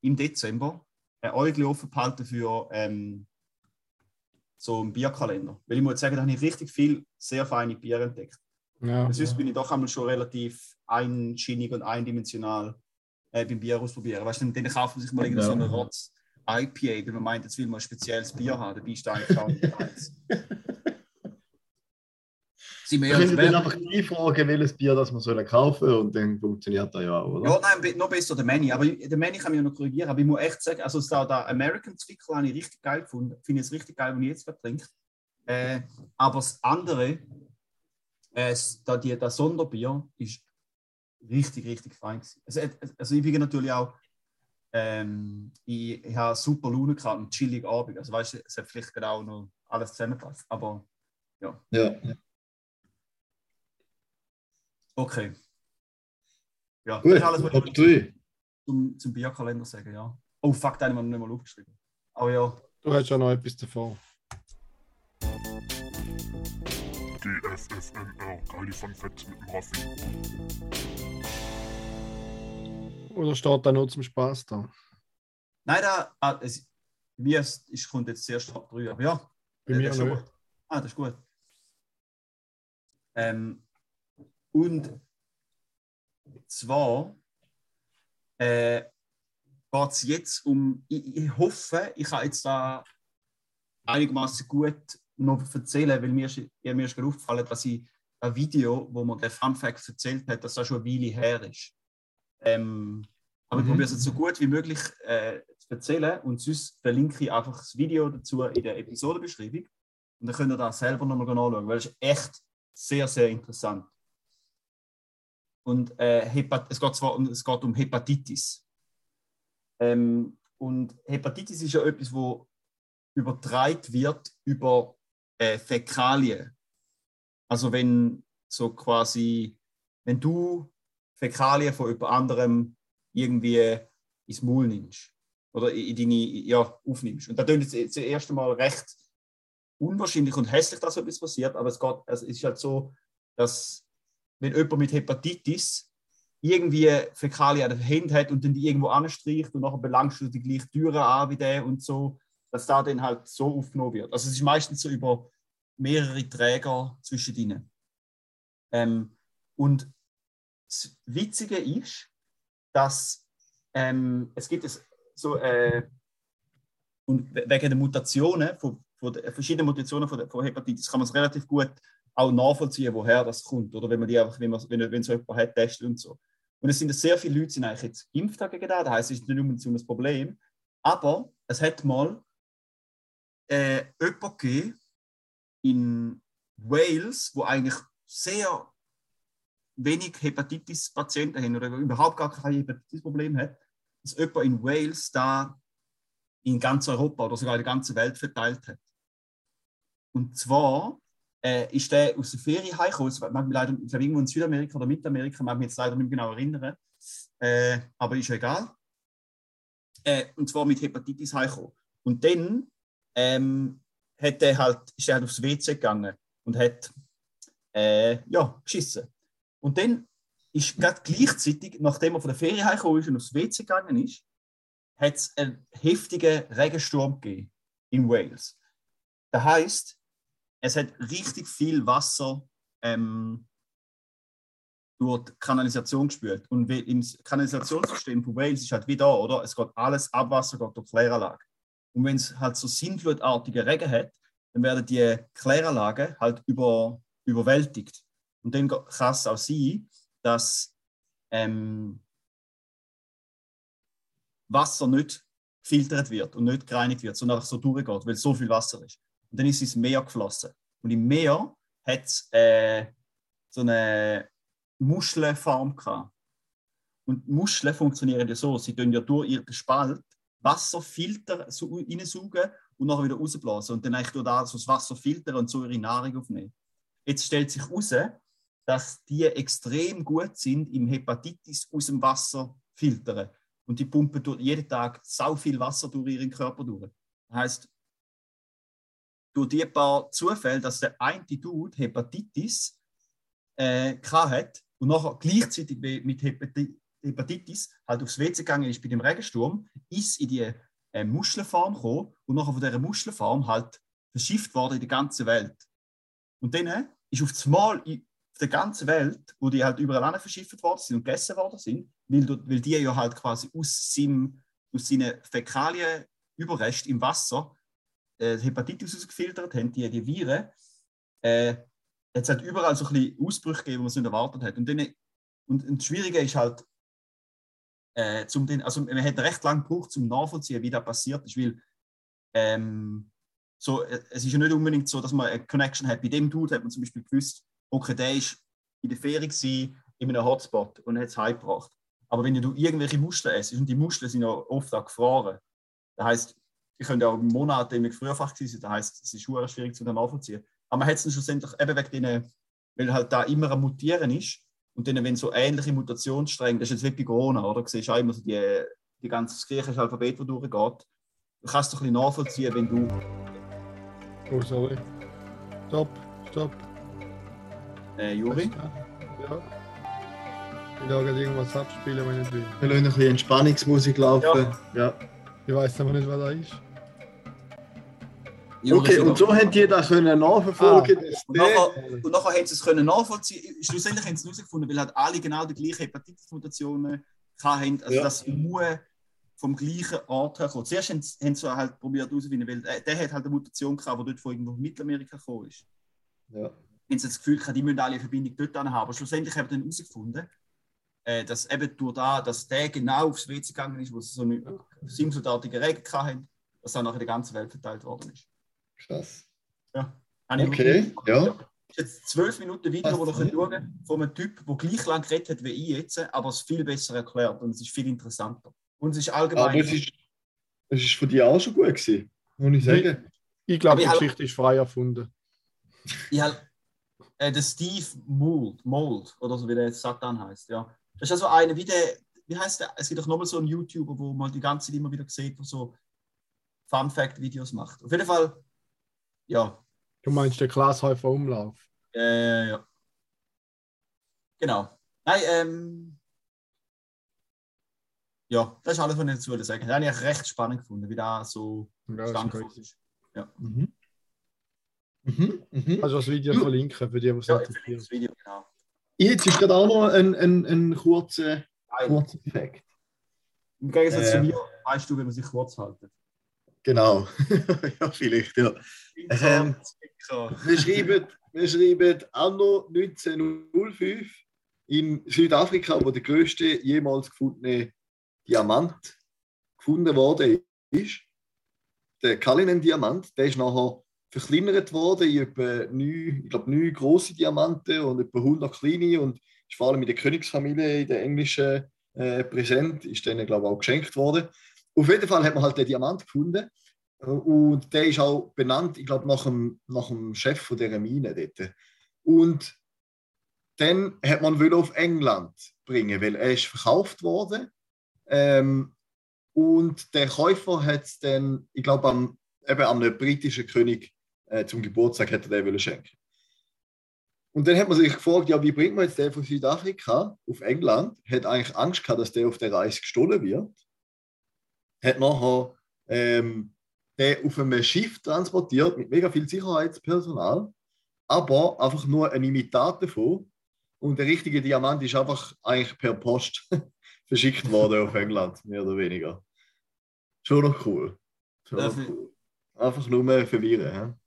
im Dezember, ein Äugel offen behalten für ähm, so einen Bierkalender. Weil ich muss sagen, da habe ich richtig viel sehr feine Bier entdeckt. Ja. Sonst bin ich doch einmal schon relativ einschinnig und eindimensional äh, beim Bier ausprobieren. Weißt du, dann kauft man sich mal Ja. so eine Rotz IPA, weil man meint, jetzt will man ein spezielles Bier haben. Dabei ist eigentlich gar nicht. Sind wir Wir können dann einfach die fragen, welches Bier das wir sollen kaufen und dann funktioniert das ja auch, oder? Ja, nein, noch besser der Manny. Aber der Manny kann mich ja noch korrigieren. Aber ich muss echt sagen, also da, da American Zwickel habe ich richtig geil gefunden. Finde ich es richtig geil, wenn ich jetzt gerade trinke. Äh, aber das andere, äh, das- da die, das Sonderbier, ist richtig, richtig fein. Also, äh, also ich bin natürlich auch, ähm, ich, ich habe super Laune gehabt und chillig Abend. Also weißt du, es hat vielleicht genau noch alles zusammenpasst. Aber Ja. Okay. Ja, Gut, das ist alles, was ich 3. zum, zum Bierkalender sagen, ja. Oh fuck, den haben wir noch nicht mal aufgeschrieben. Aber ja, Du hast ja noch etwas davor. DFFNR, Kali von Fett mit dem Raffi. Oder steht da nur zum Spaß da? nein, da, ah, es, mir ist, ist, kommt jetzt zuerst Top 3, aber ja. Bei äh, mir das nicht. gut. Ah, das ist gut. Ähm, und zwar äh, geht es jetzt um, ich, ich hoffe, ich kann jetzt da einigermaßen gut noch erzählen, weil mir ist, ja, mir ist gerade aufgefallen, dass ich ein Video, wo man den Fun Fact erzählt hat, dass das schon eine Weile her ist. Ähm, aber ich Mhm. probiere es so gut wie möglich äh, zu erzählen und sonst verlinke ich einfach das Video dazu in der Episodenbeschreibung und dann könnt ihr das selber nochmal anschauen, weil es ist echt sehr, sehr interessant. Und äh, Hepat es, geht zwar um, es geht um Hepatitis. Ähm, und Hepatitis ist ja etwas, wo übertragen wird über äh, Fäkalien. Also wenn so quasi, wenn du Fäkalien von jemand anderem irgendwie ins Maul nimmst oder in in deine, ja, aufnimmst. Und da klingt jetzt das erste Mal recht unwahrscheinlich und hässlich, dass so etwas passiert, aber es, geht, es ist halt so, dass wenn jemand mit Hepatitis irgendwie Fäkalien an den Händen hat und dann die irgendwo anstreicht und nachher belangst du die gleiche Türe an wie der und so, dass da dann halt so aufgenommen wird. Also es ist meistens so über mehrere Träger zwischen ihnen. Ähm, und das Witzige ist, dass ähm, es gibt es so äh, und we- wegen der Mutationen, von, von der verschiedenen Mutationen von, der, von Hepatitis, kann man es relativ gut auch nachvollziehen, woher das kommt. Oder wenn man die einfach, wenn, man, wenn, wenn so jemand hat, testet und so. Und es sind sehr viele Leute, die sind eigentlich jetzt geimpft gegen das. Das heisst, es ist nicht unbedingt so ein Problem. Aber es hat mal äh, jemanden gegeben in Wales, wo eigentlich sehr wenig Hepatitis-Patienten haben oder überhaupt gar kein Hepatitis-Problem hat, dass jemand in Wales da in ganz Europa oder sogar in der ganzen Welt verteilt hat. Und zwar äh, ist der aus der Ferien heimgekommen. Mag mich leider, ich glaube, irgendwo in Südamerika oder Mittelamerika, mag mich jetzt leider nicht mehr genau erinnern. Äh, aber ist egal. Äh, und zwar mit Hepatitis heimgekommen. Und dann ähm, hat er halt, ist er halt aufs WC gegangen und hat äh, ja, geschissen. Und dann ist gerade gleichzeitig, nachdem er von der Ferien heimgekommen ist und aufs WC gegangen ist, hat es einen heftigen Regensturm gegeben in Wales. Das heißt, es hat richtig viel Wasser ähm, durch die Kanalisation gespült. Und im Kanalisationssystem von Wales ist halt wie da, oder? Es geht alles Abwasser geht durch Kläranlage. Und wenn es halt so sinnflutartige Regen hat, dann werden die Kläranlagen halt über, überwältigt. Und dann kann es auch sein, dass ähm, Wasser nicht gefiltert wird und nicht gereinigt wird, sondern einfach so durchgeht, weil so viel Wasser ist. Und dann ist es ins Meer geflossen. Und im Meer hat es äh, so eine Muschelfarm gehabt. Und Muscheln funktionieren ja so, sie tun ja durch ihren Spalt Wasserfilter so reinsaugen und nachher wieder rausblasen und dann eigentlich durch das, das Wasser filtern und so ihre Nahrung aufnehmen. Jetzt stellt sich heraus, dass die extrem gut sind im Hepatitis aus dem Wasser filtern. Und die pumpen jeden Tag so viel Wasser durch ihren Körper durch. Das heißt, durch die paar Zufälle, dass der eine Dude Hepatitis äh, hat und nachher gleichzeitig mit Hepatitis halt aufs WC gegangen ist bei dem Regensturm, ist in die äh, Muschelfarm gekommen und nachher von dieser Muschelfarm halt verschifft worden in die ganze Welt. Und dann ist auf das Mal in der ganzen Welt, wo die halt überall verschifft worden sind und gegessen worden sind, weil, weil die ja halt quasi aus, seinem, aus seinen Fäkalien Überrest im Wasser äh, Hepatitis ausgefiltert haben, die, die Viren, äh, es hat überall so ein bisschen Ausbrüche gegeben, die man es nicht erwartet hat. Und, und, und das Schwierige ist halt, äh, zum den, also man hat recht lange gebraucht, um nachvollziehen, wie das passiert ist, weil ähm, so, es ist ja nicht unbedingt so, dass man eine Connection hat. Bei dem Dude hat man zum Beispiel gewusst, okay, der ist in der Ferien gewesen, in einem Hotspot und hat es heimgebracht. Aber wenn du irgendwelche Muscheln isst, und die Muscheln sind ja oft auch gefroren, das heißt, die können ja auch Monate im Frühfach sein, das heißt, es ist schwierig zu nachvollziehen. Aber man hat es dann schlussendlich eben wegen denen, weil halt da immer ein Mutieren ist und dann, wenn so ähnliche Mutationsstränge, das ist jetzt wie bei Corona, oder? Du siehst auch immer so die, die ganze das griechische Alphabet, das durchgeht. Du kannst doch ein bisschen nachvollziehen, wenn du. Oh, sorry. Stopp, stopp. Äh, Juri? Ja. Ich will gerade irgendwas abspielen, wenn ich will. Wir lassen ein bisschen Entspannungsmusik laufen. Ja. Ich weiß aber nicht, was da ist. Okay, und so haben die das können nachverfolgen. dass Und nachher, und nachher haben sie es können nachvollziehen. Schlussendlich haben sie es herausgefunden, weil halt alle genau die gleichen Hepatitis-Mutationen hatten. Also Ja. das muss vom gleichen Ort herkommt. Zuerst haben sie, haben sie halt probiert herauszufinden, weil äh, der hat halt eine Mutation gehabt, die dort von irgendwo in Mittelamerika gekommen ist. Ja. Haben sie das Gefühl gehabt, die müssen alle eine Verbindung dort haben. Aber schlussendlich haben sie dann herausgefunden, äh, dass eben durch da, dass der genau aufs WC gegangen ist, wo sie so eine sinnsoldatige Regen hatten, dass dann nachher in der ganzen Welt verteilt worden ist. Krass. Ja. Habe ich Okay, ja. Jetzt zwölf Minuten Video, wo ihr könnt schauen von einem Typ, der gleich lang geredet hat wie ich jetzt, aber es viel besser erklärt und es ist viel interessanter. Und es ist Aber allgemein. es ist, es ist von dir auch schon gut gewesen, muss ich sagen. Ich glaube, Aber die ich Geschichte ist frei erfunden. ich hab, äh, der Steve Mould, Mould, oder so wie der jetzt Satan heißt, ja. Das ist also einer, wie der, wie heißt der? Es gibt doch nochmal so einen YouTuber, wo man die ganze Zeit immer wieder sieht, der so Fun Fact Videos macht. Auf jeden Fall, ja, Du meinst den Glashäufer Umlauf? Äh, ja. Genau. Nein, ähm. Ja, das ist alles, was ich dazu sagen will. Das habe ich recht spannend gefunden, wie da so Ja, stand ist ist. Mhm. Mhm. Mhm. Also das Video verlinken für die, die es Ja, ich interessiert. das Video, genau. Jetzt ist gerade auch noch ein, ein, ein kurzer, kurzer Effekt. Im Gegensatz zu Äh. mir weißt du, wenn man sich kurz haltet. Genau. ja, vielleicht, ja. Ähm. Wir schreiben, wir schreiben Anno 1905 in Südafrika, wo der größte jemals gefundene Diamant gefunden worden ist. Der Kalinen-Diamant, der ist nachher verkleinert worden in etwa neun, ich glaube, neun große Diamanten und etwa 100 kleine und ist vor allem in der Königsfamilie in der englischen äh, präsent, ist denen, glaube ich, auch geschenkt worden. Auf jeden Fall hat man halt den Diamant gefunden. Und der ist auch benannt, ich glaube, nach dem, nach dem Chef von dieser Mine dort. Und dann hat man will auf England bringen, weil er ist verkauft worden. Ähm, und der Käufer hat es dann, ich glaube, am, eben am britischen König äh, zum Geburtstag hätte er schenken. Und dann hat man sich gefragt, ja, wie bringt man jetzt den von Südafrika auf England? Hat eigentlich Angst gehabt, dass der auf der Reise gestohlen wird. Hat nachher ähm, den auf einem Schiff transportiert mit mega viel Sicherheitspersonal, aber einfach nur ein Imitat davon. Und der richtige Diamant ist einfach eigentlich per Post verschickt worden auf England, mehr oder weniger. Schon noch cool. Schon noch cool. Einfach nur mehr verwirren. Ja?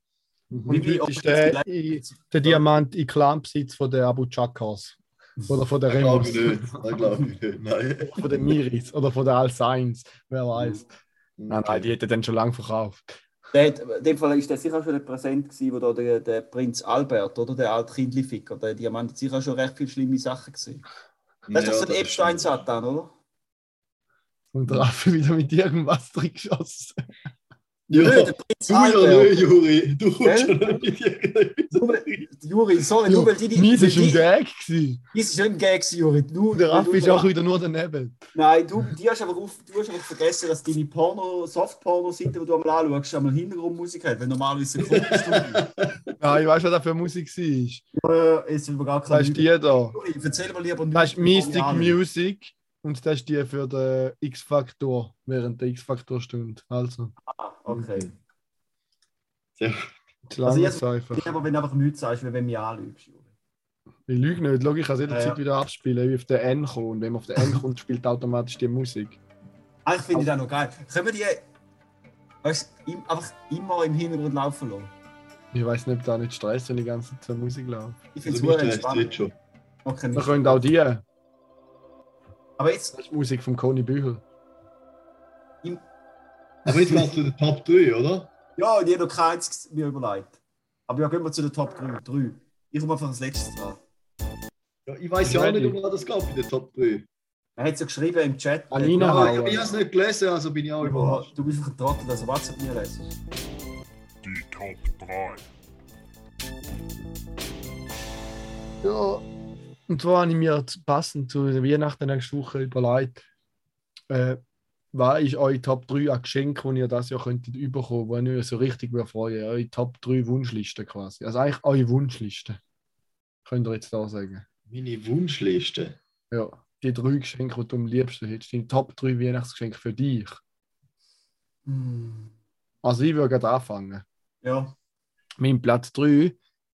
Wie- wie heute ist der, der Diamant in Clanbesitz von der Abu Chakras. Oder von der Remus. ich nicht. Das glaube ich nicht. Nein. Von der Miris oder von der Al-Sains. Wer weiß. Nein, nein, die hätte dann schon lange verkauft. Der hat, in dem Fall ist der sicher schon Präsent gewesen, wo da der, der Prinz Albert, oder der alte Kindlificker, der Diamant hat sicher schon recht viele schlimme Sachen gesehen. Das ist doch so ein Epstein-Satan, oder? Und der Affe wieder mit irgendwas drin geschossen. Ja, Nö, der Prinz du ja Albert. nicht, Juri. Du kommst nicht weil- Juri, sorry, nur weil die... die, Mies ist ein Gag gewesen. das ist nicht ein Gag, Juri. Du, Der du- ist auch wieder nur daneben. Nein, du, die hast einfach auf, du hast einfach vergessen, dass deine Porno, Soft-Porno-Seite, die du einmal anschaust, einmal Hintergrundmusik hat, weil normalerweise ein Fotostudio. Nein, ich weiß, was das für Musik war. jetzt will man gar Das keine ist die da. Juri, erzähl mal lieber Das ist Mystic. Music. Und das ist die für den X-Faktor, während der X-Faktor-Stunde. Also, Ah, okay. Sehr zu Also jetzt- einfach. Ich aber wenn du einfach nichts sagst, wenn du mich anlügst. Ich lüge nicht. Schau, ich kann es jederzeit Ja, ja. wieder abspielen, wie auf den N kommt. Und wenn man auf den N kommt, spielt automatisch die Musik. Eigentlich finde ich das noch geil. Können wir die weißt, im, einfach immer im Hintergrund laufen lassen? Ich weiß nicht, ob da nicht Stress, wenn die ganze Zeit zur Musik läuft. Ich finde es Also schon. Okay, Wir können auch die. Das Aber jetzt, ist Musik von Conny Büchel. Aber jetzt machst du den Top 3, oder? ja, die hat noch keins mir überlegt. Aber ja, gehen wir zu den Top 3. 3. Ich komme einfach als letztes dran. Ja, ich weiß ja auch nicht, um was das geht bei den Top 3. Er hat es ja geschrieben im Chat. Anina Ja, Aber ich habe es nicht gelesen, also bin ich auch überrascht. Du bist einfach ein Trottel, also WhatsApp nie lesen. Die Top 3. Ja. Und zwar habe ich mir passend zu der Weihnachten nächste Woche überlegt, äh, was ist eure Top 3 an Geschenken, die ihr das Jahr könntet überkommen, wo ihr euch so richtig freuen Eure Top 3 Wunschliste quasi. Also eigentlich eure Wunschliste. Könnt ihr jetzt da sagen. Meine Wunschliste. Ja. Die drei Geschenke, die du am liebsten hättest. Die Top 3 Weihnachtsgeschenke für dich. Hm. Also ich würde gerade anfangen. Ja. Mein Platz 3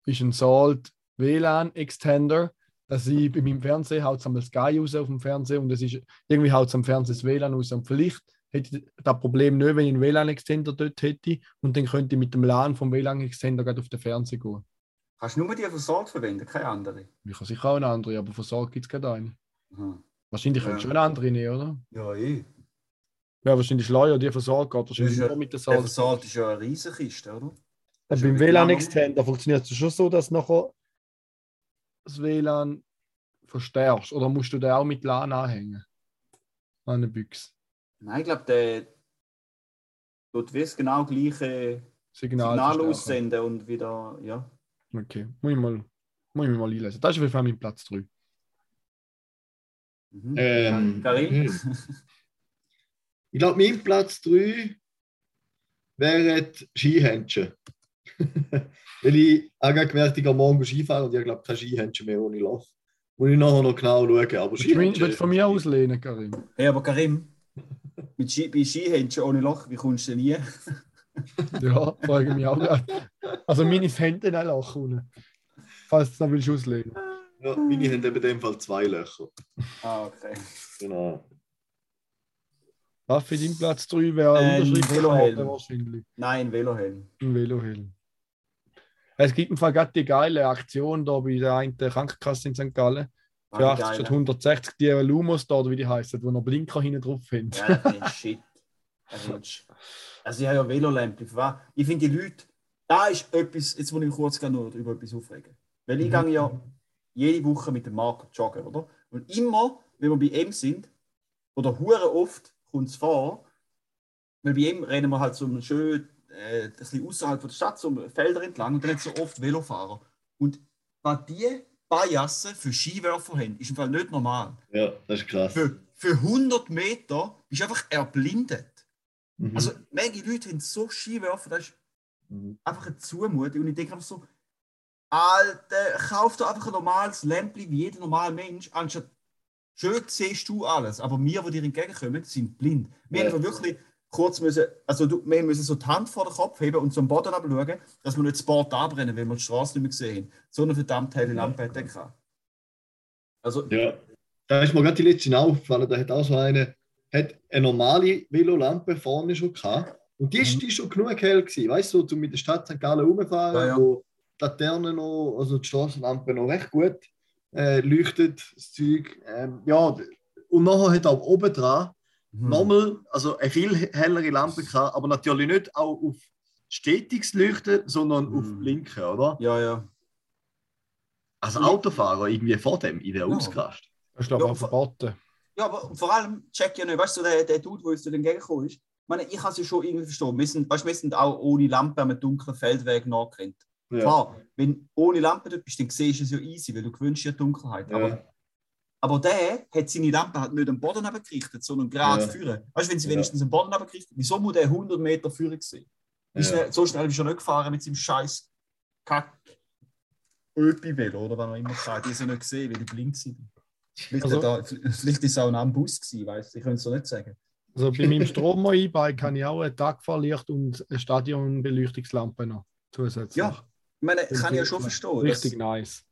ist ein Salt WLAN Extender. Dass ich bei meinem Fernseher haut es einmal Sky raus auf dem Fernseher und es ist irgendwie haut es am Fernseher das WLAN raus. Und vielleicht hätte ich das Problem nicht, wenn ich einen WLAN-Extender dort hätte und dann könnte ich mit dem LAN vom WLAN-Extender gerade auf den Fernseher gehen. Kannst du nur die Versorgt verwenden, keine andere? Ich habe sicher auch eine andere, aber versorgt gibt es keine eine. Aha. Wahrscheinlich Ja. könntest du eine andere nehmen, oder? Ja, eh. Wäre wahrscheinlich schleuer, die versorgt geht wahrscheinlich Das ist ja- nur mit der Der Salt. Versorgt ist ja eine Riesenkiste, oder? Ist beim ja WLAN-Extender funktioniert es schon so, dass nachher das WLAN verstärkst. Oder musst du den auch mit LAN anhängen? An eine Büchse. Nein, ich glaube, der tut das genau gleiche Signal. Signal aussenden und wieder, ja. Okay, muss ich mal, muss ich mir mal einlesen. Das ist auf jeden Fall mein Platz 3. Mhm. Ähm, Karim? hm. Ich glaube, mein Platz 3 wäre Skihändchen. Weil ich habe gerade gemerkt, ich gehe morgen Skifahren und ich glaube kein Skihändchen mehr ohne Loch. Muss ich nachher noch genau schauen. Aber Skihändchen. du von mir auslehnen, Karim? Hey, aber Karim, mit Ski, bei Skihändchen ohne Loch, wie kommst du denn nie? Ja, frage ich mich auch gerade. Also meine Hände ein Loch unten. Falls du es noch willst auslehnen. Ja, meine haben eben in dem Fall zwei Löcher. Ah, okay. Genau. Was für dein Platz 3 wäre Ein Unterschrift Velohelm. wahrscheinlich. Nein, Velohelm. Ein Velohelm. Es gibt im Fall gerade die geile Aktion da bei der einen Krankenkasse in St. Gallen. Für Ah, 80 geil, statt ne? 160 die Lumos da, oder wie die heißen, wo noch Blinker hinten drauf haben. Ja, das ist Shit. Also ich habe ja Velolämpchen. Ich finde die Leute, da ist etwas, jetzt muss ich mich kurz noch über etwas aufregen. Weil ich Mhm. gehe ja jede Woche mit dem Marco joggen, oder? Und immer, wenn wir bei ihm sind, oder hure oft kommt es vor, weil bei ihm rennen wir halt so schön äh, ein bisschen außerhalb der Stadt, so Felder entlang und dann hat so oft Velofahrer. Und was die Bajassen für Skiwerfer haben, ist im Fall nicht normal. Ja, das ist krass. Für, für 100 Meter bist du einfach erblindet. Mhm. Also, manche Leute haben so Skiwerfer, das ist Mhm. einfach eine Zumutung. Und ich denke einfach so, Alter, kauf doch einfach ein normales Lämpchen wie jeder normale Mensch, anstatt schön siehst du alles. Aber wir, die dir entgegenkommen, sind blind. Wir Ja. haben wirklich kurz müssen, also du, wir müssen so die Hand vor den Kopf heben und zum Boden abschauen, dass wir nicht das Board abbrennen, weil wir die Straße nicht mehr gesehen haben. So eine verdammt helle Lampe hat der gehabt. Also, Ja, da ist mir gerade die letzte aufgefallen, da hat auch so eine, hat eine normale Velolampe vorne schon gehabt. Und die ist, die ist schon genug hell gewesen, weißt du, so, um mit der Stadt St. Gallen rumfahren, Ja, ja. wo die Laterne noch, also die Straßenlampe noch recht gut äh, leuchtet, das Zeug. Ähm, ja, und nachher hat auch oben dran hm. nochmal, also eine viel hellere Lampe gehabt, aber natürlich nicht auch auf stetiges Leuchten, sondern auf Mhm. Blinken, oder? Ja, ja. Also Autofahrer irgendwie vor dem, ich wäre Ja. ausgerastet. Das ist, glaube ich, Ja, auch verboten. Ja, aber vor allem check ja nicht, weißt du, der, der Dude, der uns zu entgegengekommen ist. Ich meine, ich kann es ja schon irgendwie verstehen. Wir sind, weißt, du, wir sind auch ohne Lampe am dunklen Feldweg nachgerannt. Ja. Klar, wenn du ohne Lampe dort bist, dann siehst du es ja easy, weil du gewöhnst ja Dunkelheit. Ja. aber der hat seine Lampe halt nicht am Boden gerichtet, sondern gerade Ja. führen. Weißt du, wenn sie Ja. wenigstens am Boden gerichtet wieso muss der 100 Meter führen sehen? Ist Ja. er- So schnell ist er nicht gefahren mit seinem scheiß Kack. Öpi-Velo oder was auch immer gesagt. Die sind nicht gesehen, weil die blind sind. Vielleicht, Also- er, vielleicht ist es auch ein Bus gewesen, weißt du? Ich könnte es so nicht sagen. Also bei meinem Stromer-E-Bike habe ich auch ein Tagfahrlicht und eine Stadionbeleuchtungslampe noch zusätzlich. Ja, ich meine, kann ich ja schon verstehen. Richtig nice.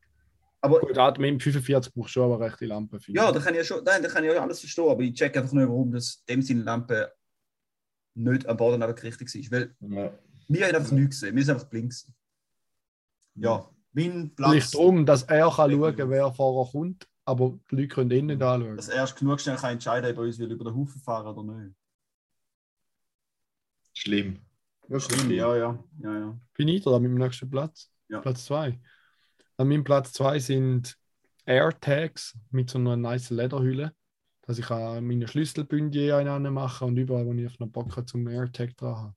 Aber Gut, halt mit dem 45 brauchst du schon aber rechte Lampe. finde ja, da kann ich ja schon, nein, da kann ich ja alles verstehen, aber ich check einfach nicht, warum das dem seine Lampe nicht am Boden gerichtet war. Weil Ja. wir haben einfach nichts gesehen, wir sind einfach blind. gewesen. Ja, mein Platz, Vielleicht darum, dass er kann schauen kann, wer vorher kommt, aber die Leute können ihn nicht anschauen. dass er erst genug schnell kann entscheiden kann, ob er uns will über den Haufen fahren oder nicht. Schlimm. Wirklich Stimmt, ja, ja, ja, ja. Bin ich da mit dem nächsten Platz? Ja. Platz 2. An meinem Platz 2 sind AirTags mit so einer nice Lederhülle, dass ich auch meine Schlüsselbündchen einander mache und überall, wo ich noch Bock habe, zum AirTag dran habe.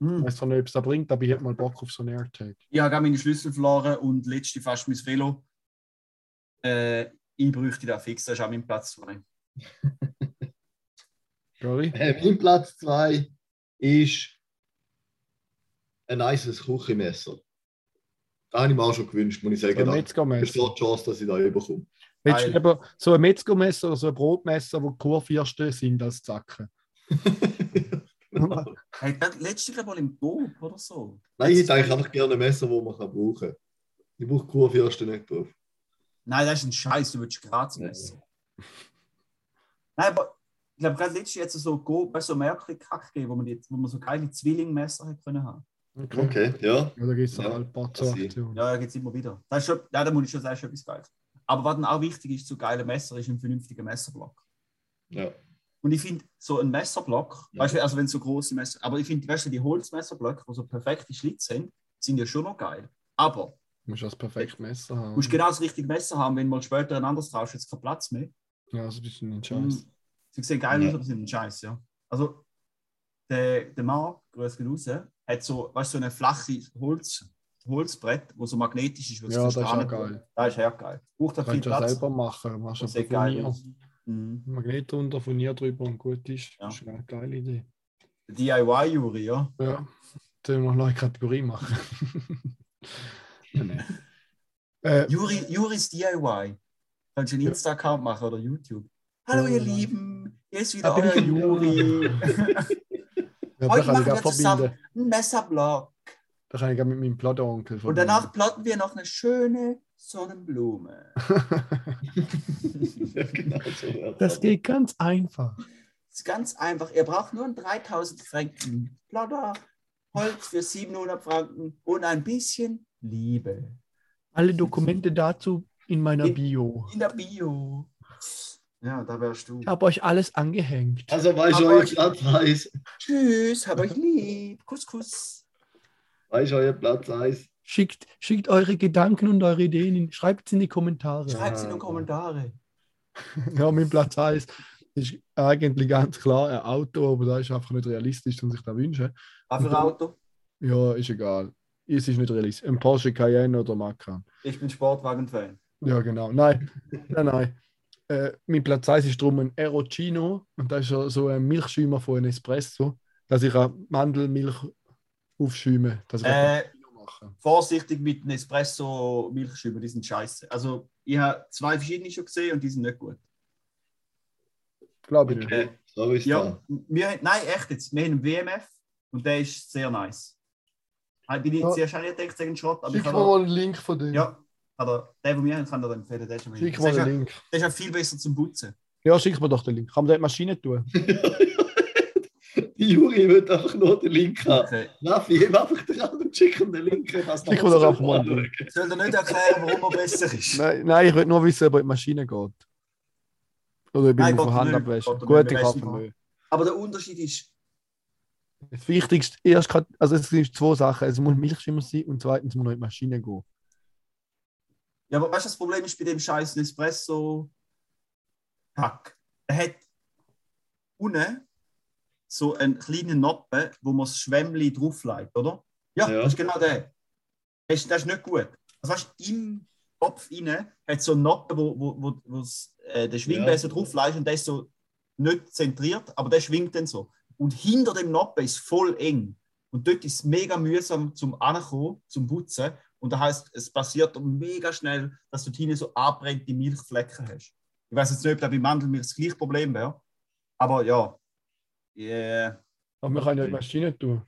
Ich Hm. weiß zwar nicht, ob es da bringt, aber ich hätte mal Bock auf so einen AirTag. Ich habe meine Schlüssel verloren und letzte fast mein Velo. Äh, ich bräuchte da fix, das ist auch mein Platz 2. Gary? Äh, mein Platz 2 ist ein nices Küchenmesser. Habe ich mir auch schon gewünscht, muss ich So ein sagen. Ist Metzgermesser. so die Chance, dass ich da überkomme. Du lieber so ein Metzgermesser oder so ein Brotmesser, wo Kurfürsten sind als Zacken? Hey, das letzte glaube mal im Bob oder so. Nein, ich hätte eigentlich einfach gerne ein Messer, das man kann brauchen kann. Ich brauche Kurfürsten nicht drauf. Nein, das ist ein Scheiß, du willst Graz messen. Nein, aber ich glaube, gerade letztes Jahr jetzt so, Go- weißt so Märkli-Kack gegeben, wo man, jetzt, wo man so geile Zwillingmesser hätte können haben. Okay, ja. Ja, da gibt es Ja, ja, sie. Aktion. Ja, ja, gibt es immer wieder. Das ist schon, ja, da muss ich schon sagen, ist schon etwas Geiles. Aber was dann auch wichtig ist zu geilen Messer, ist ein vernünftiger Messerblock. ja. Und ich finde, so ein Messerblock, Ja. weißt du, also wenn so große Messer, aber ich finde, weißt du, die Holzmesserblöcke, die so perfekte Schlitze sind, sind ja schon noch geil. Aber Du musst das perfekte Messer haben. du musst genau das richtige Messer haben, wenn mal später ein anderes traust, jetzt kein Platz mehr. Ja, das ist ein bisschen ein. Scheiß. Sie sehen geil Ja. aus, aber sie sind ein Scheiß, ja. Also, der, der Mann, grüß raus, hat so, weißt so ein flaches Holz, Holzbrett, wo so magnetisch ist. Ja, das ist auch geil. Das ist echt geil. Braucht auch viel Kannst du ja selber machen. Machst du sieht geil. Mhm. Magnet drunter, Furnier drüber und gut ist. Ja. Das ist eine geile Idee. DIY-Juri, ja. Ja, sollen wir noch eine neue Kategorie machen? äh, Juri, Juris DIY. Kannst du einen Ja. Insta-Account machen oder YouTube? Hallo, ihr Ja. Lieben. Hier ist wieder Da euer Juri. ja, Heute machen wir zusammen einen Messerblock. Da kann ich mit meinem Plodderonkel Und danach plotten wir noch eine schöne Sonnenblume. ja genau so. wär's. Das geht ganz einfach. Das ist ganz einfach. Ihr braucht nur einen 3000 Franken Plotter, Holz für 700 Franken und ein bisschen Liebe. Alle Dokumente dazu in meiner In- Bio. In der Bio. Ja, da wärst du. Ich habe euch alles angehängt. Also, weißt du, Aber euer ich- Platz 1. Tschüss, hab euch lieb. Kuss, Kuss. Weißt du, euer Platz 1. Schickt, schickt eure Gedanken und eure Ideen, in, schreibt es in die Kommentare. Schreibt sie in die Kommentare. Ja, mein Platz heißt ist eigentlich ganz klar ein Auto, aber das ist einfach nicht realistisch, um sich das wünschen. Was für ein Auto? Ja, ist egal. Es ist nicht realistisch. Ein Porsche Cayenne oder Macan. Ich bin Sportwagen-Fan. Ja, genau. Nein, nein, nein. Äh, mein Platz 1 ist drum ein Aerocino und das ist so- so ein Milchschäumer von einem Espresso, dass ich auch Mandelmilch aufschäume, dass ich Äh, vorsichtig mit einem Espresso-Milchschüber, die sind scheiße. Also, ich habe zwei verschiedene schon gesehen und die sind nicht gut. Glaube ich nicht. Okay, so ist Ja, wir, nein, echt jetzt. Wir haben einen WMF und der ist sehr nice. Ich bin ich Ja. zuerst auch nicht gedacht, sagen Schrott, aber Schick ich mal einen Link von dem. ja, aber der, den wir haben, kann er empfehlen. Der ist, Schick der, mal ja, Link. der ist ja viel besser zum Putzen. Ja, schick mir doch den Link. Kann man da die Maschine tun? Die Juri will einfach nur den Link haben. Okay. Raffi, heb einfach den anderen schicken den Link. Das Schick mir doch einfach mal einen Link. Ich soll dir nicht erklären, warum er besser ist. Nein, nein, ich will nur wissen, ob er in die Maschine geht. Oder ob ich ihn von Hand abwäsche. Gut, ich hoffe nicht. Aber der Unterschied ist, Das Wichtigste, erst also es sind zwei Sachen. Es muss Milchschimmer sein und zweitens muss noch in die Maschine gehen. Ja, aber weißt du, das Problem ist bei dem scheiß Nespresso-Pack. Er hat unten so einen kleinen Noppen, wo man das Schwämmli drauflegt, oder? Ja, Ja. das ist genau der. Das ist, das ist nicht gut. Also weißt du, im Topf rein hat so einen Noppen, wo, wo, wo, wo äh, der Schwingbesen Ja. drauflegt und der ist so nicht zentriert, aber der schwingt dann so. Und hinter dem Noppen ist voll eng. Und dort ist es mega mühsam zum Ankommen, zum Putzen. Und das heißt, es passiert mega schnell, dass du hinten so anbrennte Milchflecken hast. Ich weiß jetzt nicht, ob das bei Mandelmilch das gleiche Problem wäre. Aber ja. Yeah. Aber wir können ja die Maschine tun.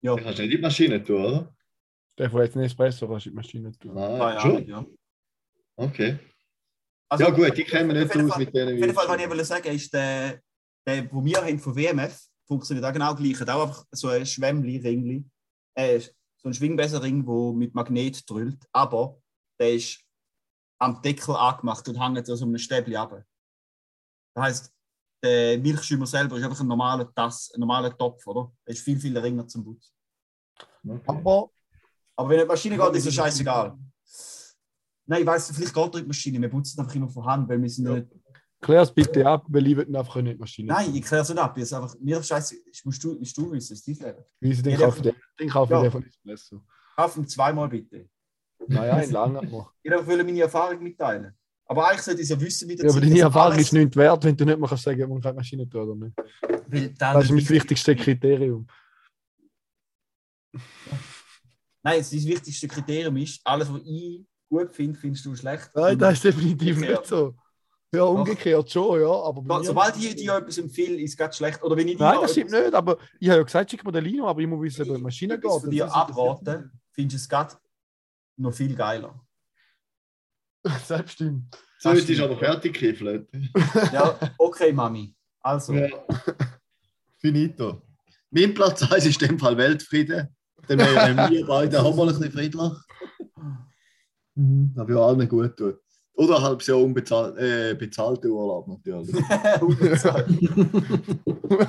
Ja, Du kannst nicht in die Maschine tun, oder? Der von jetzt einen Espresso kannst du in die Maschine tun. Nein, keine schon? Ahnung, ja. Okay. Also, Ja gut, ich kenne mich auf nicht aus Fall- mit denen Auf jeden Fall, was ich Videos. wollte sagen, ist, der, der, wo wir haben von WMF, funktioniert auch genau gleich. Hat auch einfach so ein Schwämmli-Ringli. Äh, so ein Schwingbesserring, der mit Magnet drüllt. Aber der ist am Deckel angemacht und hängt so einem Stäbli ab. Das heisst, der Milchschäumer selber ist einfach ein normaler Tass, ein normaler Topf, oder? Der ist viel, viel ringer zum Putzen. Okay. Aber Aber wenn die Maschine geht, ist es scheißegal. Nein, ich weiss, vielleicht geht die Maschine. Wir putzen einfach immer von Hand, weil wir sind ja nicht klär es bitte ab, will ihn einfach nicht Maschine Nein, ich kläre es nicht ab. Ich einfach, mir ist scheiße, ich musst du, musst du wissen, es ist dein Leben. Wieso den kaufe ich den? Kaufe Ja. von Espresso. Kauf ihn zweimal bitte. Naja, ein langer noch. Ich will meine Erfahrung mitteilen. Aber eigentlich sollte ich es ja wissen, wie der Ja, aber deine Erfahrung ist nichts wert, wenn du nicht mehr kannst sagen, man kann in die Maschine tun oder nicht. Das ist mein wichtigstes Kriterium. Nein, das wichtigste Kriterium ist, alles, was ich gut finde, findest du schlecht. Nein, das ist definitiv nicht so. Ja, umgekehrt schon, ja. Aber So, sobald ich dir etwas empfehle, ist es ganz schlecht. Oder wenn ich Nein, das stimmt nicht, aber ich habe ja gesagt, schick mir den Lino, aber ich muss wissen, ob er in die Maschine geht. von dir abraten, findest du es gerade noch viel geiler. mich. Selbst stimmt. So, jetzt ist aber fertig gekifelt. Ja, okay, Mami. Also, Ja. Finito. Mein Platz 1 ist in dem Fall Weltfrieden. Dann wären wir beide auch mal ein bisschen friedlich. Aber ja allen gut tut. Oder ein halbes Jahr unbezahlt, äh, bezahlter Urlaub natürlich.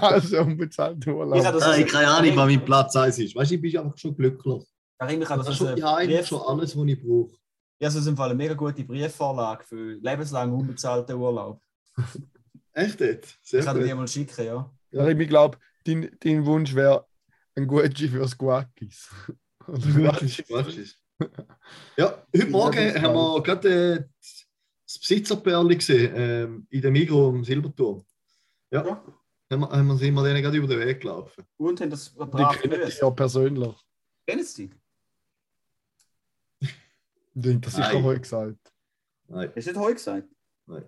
also unbezahlter Ich Urlaub. habe das- keine Ahnung, was mein Platz 1 ist. Weißt du, ich bin einfach schon glücklich. Karim, ich habe Das ist schon, ja, Brief- schon alles, was ich brauche. Ja, das ist im Fall eine mega gute Briefvorlage für lebenslang unbezahlten Urlaub. Echt jetzt? Sehr Ich kann dir mal schicken, ja. Ja, ich glaube, dein, dein Wunsch wäre ein Gucci fürs ist- Was ist? Ja, heute Morgen haben wir gerade äh, das Besitzerperli gesehen, ähm, in dem Migro am Silberturm. Ja, Ja. Haben, wir, haben wir, sind wir denen gerade über den Weg gelaufen. Und haben das Die brav kennen dich gelöst. ja persönlich. Kennen Sie die? Die hat das sicher heute gesagt. Nein, Hast du nicht heute gesagt? Nein.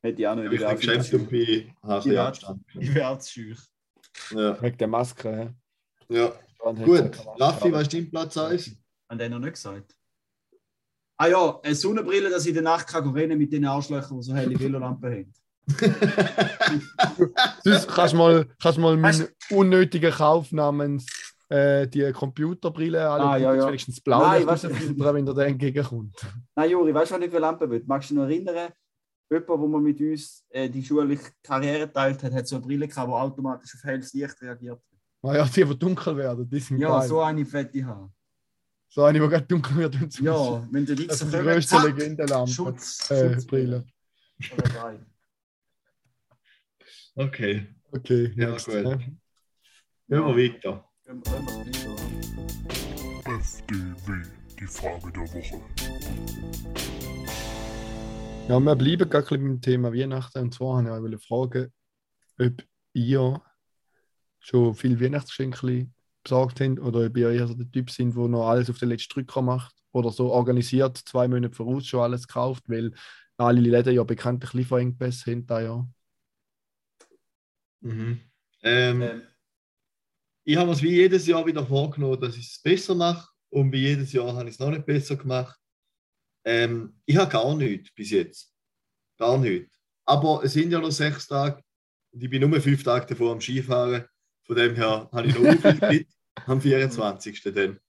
Hätte ich auch nicht. ich bin auch geschämt viel und bin habe ein bisschen Ja. Abstand. Ich wäre zu schüch. Ja, Wegen der Maske. hä? ja. Gut, Raffi, was ist dein Platz 1? Haben die noch nicht gesagt? Ah ja, eine Sonnenbrille, dass ich in der Nacht kann rennen mit den Arschlöchern, die so helle Velolampen haben. Sonst kannst du mal, kannst mal meinen unnötigen Kauf namens äh, die Computerbrille alle Ah, ja, ja. wenigstens blau Nein, weißt du- wenn der dann entgegenkommt. Nein, Juri, weißt du, was ich für Lampen will? Magst du dich noch erinnern? Jemand, der mal mit uns äh, die schulische Karriere geteilt hat, hat so eine Brille gehabt, die automatisch auf helles Licht reagiert. Ah ja, die, die dunkel werden, die sind Ja, geil. so eine fette haben. So eine, die gerade dunkel wird. und so. Ja, wenn der Dix Das ist die größte zack. Schutz. Äh, Schutz- Brille. Okay, Okay, Ja, next, gut. ja. gehen wir weiter. FDW, die Frage der Woche. Ja, wir bleiben gerade ein bisschen beim Thema Weihnachten. Und zwar wollte ich fragen, ob ihr schon viel Weihnachtsgeschenke besorgt habt oder ob ihr eher so der Typ sind, der noch alles auf den letzten Drücker macht oder so organisiert, zwei Monate voraus schon alles kauft, weil alle Läden ja bekanntlich Lieferengpässe haben da ja. Mhm. Ähm, Ähm, ich habe es wie jedes Jahr wieder vorgenommen, dass ich es besser mache. Und wie jedes Jahr habe ich es noch nicht besser gemacht. Ähm, ich habe gar nichts bis jetzt. Gar nichts. Aber es sind ja noch sechs Tage. Und ich bin nur fünf Tage davor am Skifahren. Von dem her habe ich noch viel Zeit. Am 24. dann.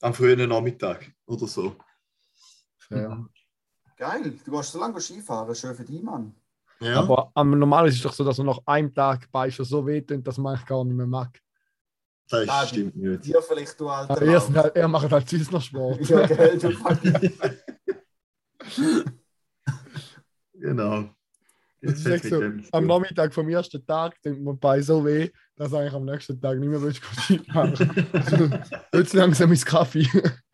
Am frühen Nachmittag oder so. Fair. Geil, du gehst so lange Skifahren, schön für dich, Mann. Ja. Aber am normal ist es doch so, dass man nach einem Tag bei schon so wehtut, dass man eigentlich gar nicht mehr mag. das Ah, stimmt nicht. Dir vielleicht, du alter Aber er, halt, er macht halt sonst noch Sport. Ja, gell, du fucking. Genau. Das ist echt so, am Nachmittag vom ersten Tag tut man bei so weh, dass du eigentlich am nächsten Tag nicht mehr willst Ski fahren. Also, Jetzt langsam ins Kaffee.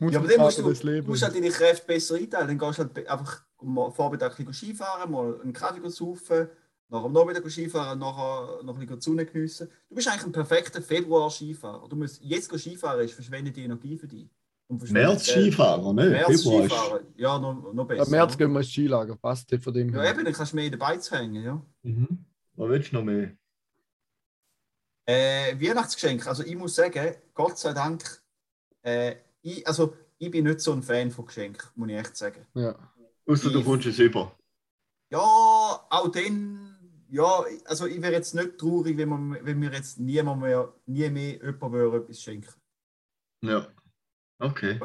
Ja, aber dann musst du, Leben. musst halt deine Kräfte besser einteilen. Dann gehst du halt einfach am Vormittag ein Skifahren, mal einen Kaffee saufen, nachher am Nachmittag Skifahren, nachher noch ein bisschen die Sonne geniessen. Du bist eigentlich ein perfekter Februar-Skifahrer. Du musst jetzt Skifahren, ist verschwendete Energie für dich. März. Skifahrer, ne? März Februar Skifahren, ja, noch, noch besser. Am März gehen wir ins Skilager, passt nicht von dem Ja, her. eben, dann kannst du mehr in den Beiz hängen, ja. Mhm. Was willst du noch mehr? Äh, Weihnachtsgeschenk, also ich muss sagen, Gott sei Dank, äh, ich, also ich bin nicht so ein Fan von Geschenken, muss ich echt sagen. Ja. Außer du kommst es über. Ja, auch dann, ja, also ich wäre jetzt nicht traurig, wenn, man, wenn mir jetzt niemand mehr, nie mehr jemand etwas schenken. Ja. Okay.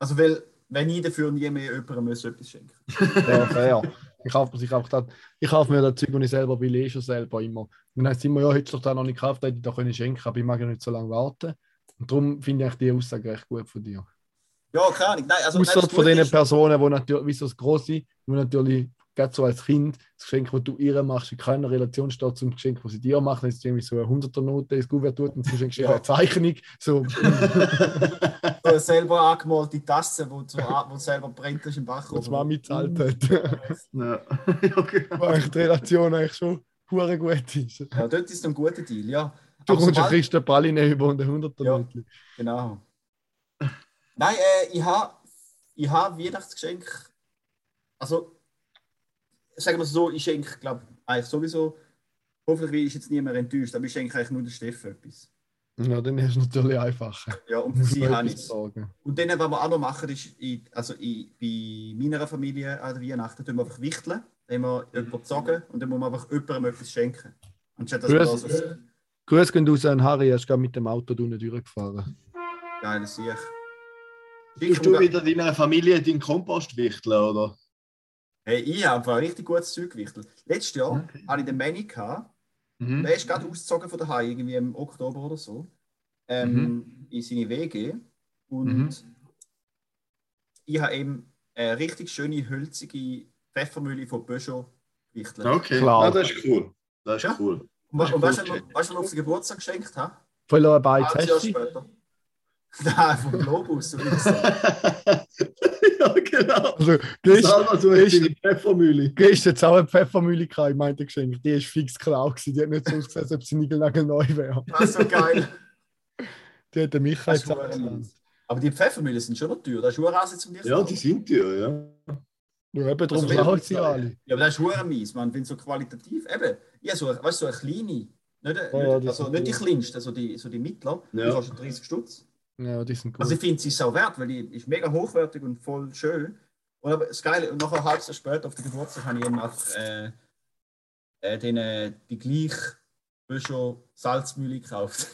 Also weil, wenn ich dafür nie mehr jemandem muss etwas schenken. Ja, fair. Ich kaufe mir, sich auch das, ich kaufe mir das Zeug, das ich selber will, eh schon selber immer. Und dann heißt es immer, ja, hättest du doch da noch nicht gekauft, hätte ich doch können schenken, aber ich mag ja nicht so lange warten. Und darum finde ich die Aussage recht gut von dir. Ja, keine Ahnung. Nein, also, nein, das von den Personen, die natürlich, wie so das Grosse, die natürlich, gerade so als Kind, das Geschenk, das du ihr machst, in keiner Relation steht zum Geschenk, das sie dir machen. Wenn sie irgendwie so eine 100er Note ins Kuvert tut und du schenkst ihr Ja. eine Zeichnung. So, so eine selber angemalte Tasse, wo, so, wo selber brennt ist im Bach. was Mami gezahlt hat. ja. genau. Wo eigentlich die Relation eigentlich schon hure gut ist. Ja, dort ist ein guter Deal, ja. Du kommst ja sobald- kriegst eine Praline über und eine 100er Ja. Genau. Nein, äh, ich habe ich ha Weihnachtsgeschenk. Also, sagen wir es so, ich schenke, glaube eigentlich sowieso. Hoffentlich ist jetzt niemand enttäuscht, aber ich schenke eigentlich nur der Steffen etwas. Ja, dann ist es natürlich einfacher. Ja, und für sie man habe ich es. sagen. Und dann, was wir auch noch machen, ist, ich, also ich, bei meiner Familie an der Weihnachten tun wir einfach wichteln. Dann wir jemanden gezogen und dann muss man einfach jemandem etwas schenken. Anstatt dass man Grüß- so Grüß gehen raus an Harry, er ist gerade mit dem Auto unten durchgefahren. geiles Sieg. Tust du wieder deiner Familie deinen Kompost wichteln, oder? Hey, ich habe einfach ein richtig gutes Zeug gewichtelt. Letztes Jahr Okay. hatte ich den Manny gehabt. Mhm. Der ist gerade ausgezogen von daheim, irgendwie im Oktober oder so, ähm, in seine WG. Und Mhm. ich habe eben eine richtig schöne, hölzige Pfeffermühle von Peugeot gewichtelt. Okay, Klar. Ah, das ist cool. Das ist Ja. cool. Und, und weißt du, was- weißt du, was ich auf den Geburtstag geschenkt habe? Voll ein Beiz Nein, vom Globus. sagen. ja, genau. Also, gehst, Salva, du hast deine Pfeffermühle. gehst jetzt auch eine Pfeffermühle gehabt, ich meinte geschenkt. Die ist fix klar gewesen. Die hat nicht so ausgesehen, als ob sie niegelnagel neu wäre. Das ist so geil. Die hat der Michael Das ist gesagt. Aber die Pfeffermühlen sind schon noch teuer. Das ist Schuhrasen zum dir. Ja, die sind teuer, ja. Ja, eben darum Also, klauen wenn- sie alle. Ja, aber das ist hure mies, man. Wenn so qualitativ. Eben, ja, so, weißt du, so eine kleine. Nicht, ja, nicht, die also nicht die kleinste, also die, so die mittler. Die Ja. kostet 30 Stutz. Ja, die sind gut. Also ich finde sie ist auch wert, weil die ist mega hochwertig und voll schön. Und aber das Geile, und nachher ein halbes Jahr später auf der Geburtstag habe ich eben einfach äh, äh, den, äh, die gleich schon Salzmühle gekauft.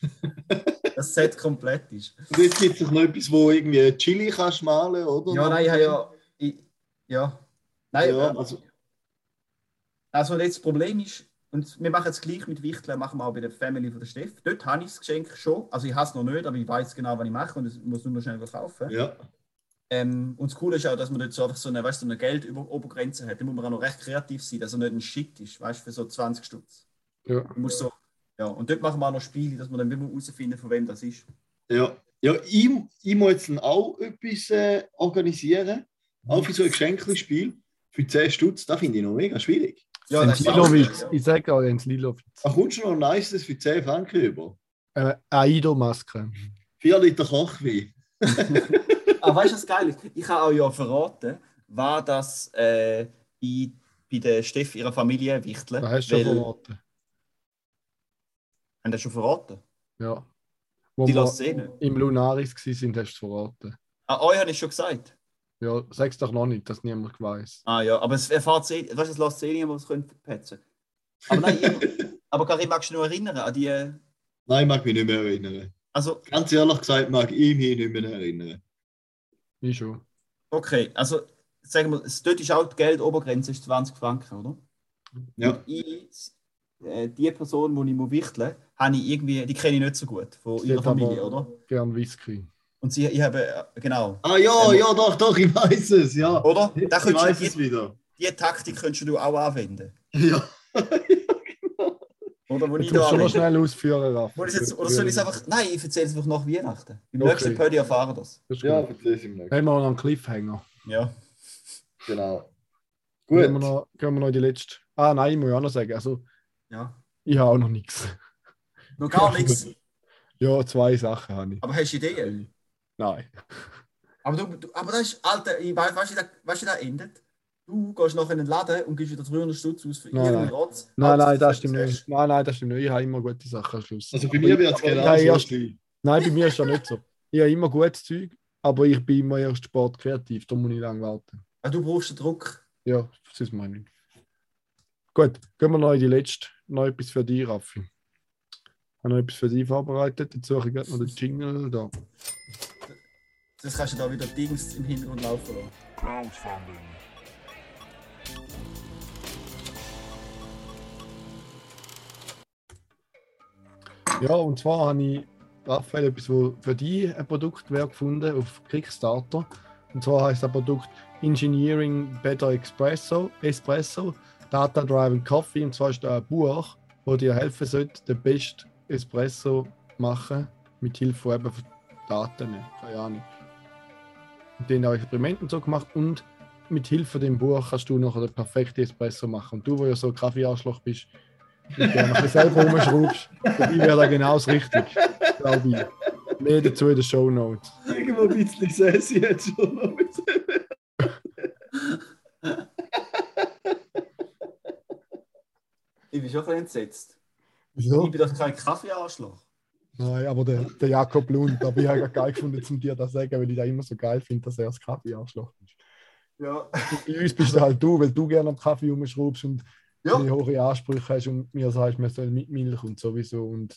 das Set komplett ist. Und jetzt gibt es noch etwas, wo irgendwie Chili kannst malen, oder? Ja, nein, ich habe ja. Ich, ja. Nein, Ja, äh, also, Also jetzt das Problem ist, Und wir machen es gleich mit Wichteln, machen wir auch bei der Family von der Steff. Dort habe ich das Geschenk schon. Also ich habe es noch nicht, aber ich weiß genau, was ich mache und es muss nur noch schnell was kaufen. Ja. Ähm, und das Coole ist auch, dass man dort so einfach so eine, weißt, du, so eine Geldobergrenze hat. Da muss man auch noch recht kreativ sein, dass er nicht ein Shit ist, weißt du, für so 20 Stutz. Ja. Du musst so, ja, und dort machen wir auch noch Spiele, dass man dann immer herausfinden, von wem das ist. Ja, ja ich, ich muss jetzt dann auch etwas äh, organisieren. Auch für so ein Geschenkspiel. Für 10 Stutz, das finde ich noch mega schwierig. Ja, das Lilowitz. schwierig, Ich sage auch Jens Lilowitz. Da kommst du noch ein nices für 10 Franken über. Äh, Aido-Maske. 4 Liter Kochwein. Aber weißt du, was geil ist? Ich habe auch ja verraten, war das äh, bei, bei der Steff ihrer Familie Wichtle. Da hast du schon verraten. Haben das schon verraten? Ja. Wo Die wir lassen eh nicht. im Lunaris waren, hast du es verraten. Ah, euch habe ich schon gesagt. Ja, sag's doch noch nicht, dass niemand weiß. Ah ja, aber es erfahrt eh, weißt du, es lässt eh niemand, was können verpetzen. Aber nein, ich, aber Karin, magst du noch erinnern an die, äh, Nein, ich mag mich nicht mehr erinnern. also, Ganz ehrlich gesagt, mag ich mich nicht mehr erinnern. Ich schon. okay, also, sagen wir, es- dort ist auch die Geldobergrenze ist 20 Franken, oder? Ja. Und ich, äh, die Person, die ich muss wichteln, habe ich irgendwie, die kenne ich nicht so gut, von ihrer Familie, aber- oder? Gern Whisky. Und sie, ich habe, äh, genau, Ah ja, Ähm, ja, doch, doch, ich weiß es, ja. oder? Da ich könntest weiß du, es die, wieder. die Taktik könntest du auch anwenden. Ja. Oder? Wo Du ich da schon anwende. schnell ausführen, ich jetzt, oder soll ich es einfach, nein, ich erzähle es einfach nach Weihnachten. Im Okay. nächsten Pödi erfahren das. Das Ja, gut. erzähl es ihm nicht. Haben wir noch einen Cliffhanger. Ja. Genau. Gehen wir, Gut. noch, gehen wir noch in die letzte. Ah nein, ich muss ja auch noch sagen. Also, ja. ich habe auch noch nichts. Noch gar nichts. Ja, zwei Sachen habe ich. Aber hast du Ideen? Nein. Aber, du, du, aber das ist, Alter, ich weiß, weißt du, wie das- weißt du, das endet? Du gehst noch in den Laden und gibst wieder 300 Stutz aus für Nein, irgendeinen nein. Rotz. Nein, nein, das stimmt nicht. Nein, nein, das stimmt nicht. Ich habe immer gute Sachen am Schluss. Also bei mir wird es Aber ich- genau aber ich so erst-. Nein, bei mir ist das nicht so. Ich habe immer gutes Zeug, aber ich bin immer erst sportkreativ, da muss ich lange warten. Ah, Du brauchst den Druck. Ja, das ist meine ich. Gut, gehen wir noch in die letzte. Noch etwas für dich, Raffi. Ich habe noch etwas für dich vorbereitet. Jetzt suche ich gerade noch den Jingle da. Das kannst du da wieder Dings im Hintergrund laufen lassen. Crowdfunding. Ja, und zwar habe ich, Raphael, etwas, wo für dich ein Produkt wäre gefunden auf Kickstarter. Und zwar heißt das Produkt Engineering Better Espresso, Espresso Data Driven Coffee. Und zwar ist da ein Buch, wo dir helfen sollte, den besten Espresso machen mit Hilfe eben von Daten. Keine Ahnung. Und den auch Experimente und so gemacht und mit Hilfe von dem Buch kannst du nachher den perfekten Espresso machen. Und du, wo ja so ein Kaffeearschloch bist, und ein bisschen selber rumschraubst, dich wäre das genau das Richtige, glaube ich. Mehr dazu in den Show Notes. Irgendwo ein bisschen sassy jetzt schon noch. Ich bin schon ein bisschen entsetzt. Wieso? Ich bin doch kein Kaffeearschloch. Nein, aber der, der Jakob Lund, ich habe gerade geil gefunden, zum dir das sagen, weil ich das immer so geil finde, dass er das Kaffeearschloch ist. Ja. Bei uns bist du halt du, weil du gerne am Kaffee rumschraubst und Ja. die hohe Ansprüche hast und mir sagst, man soll mit Milch und sowieso und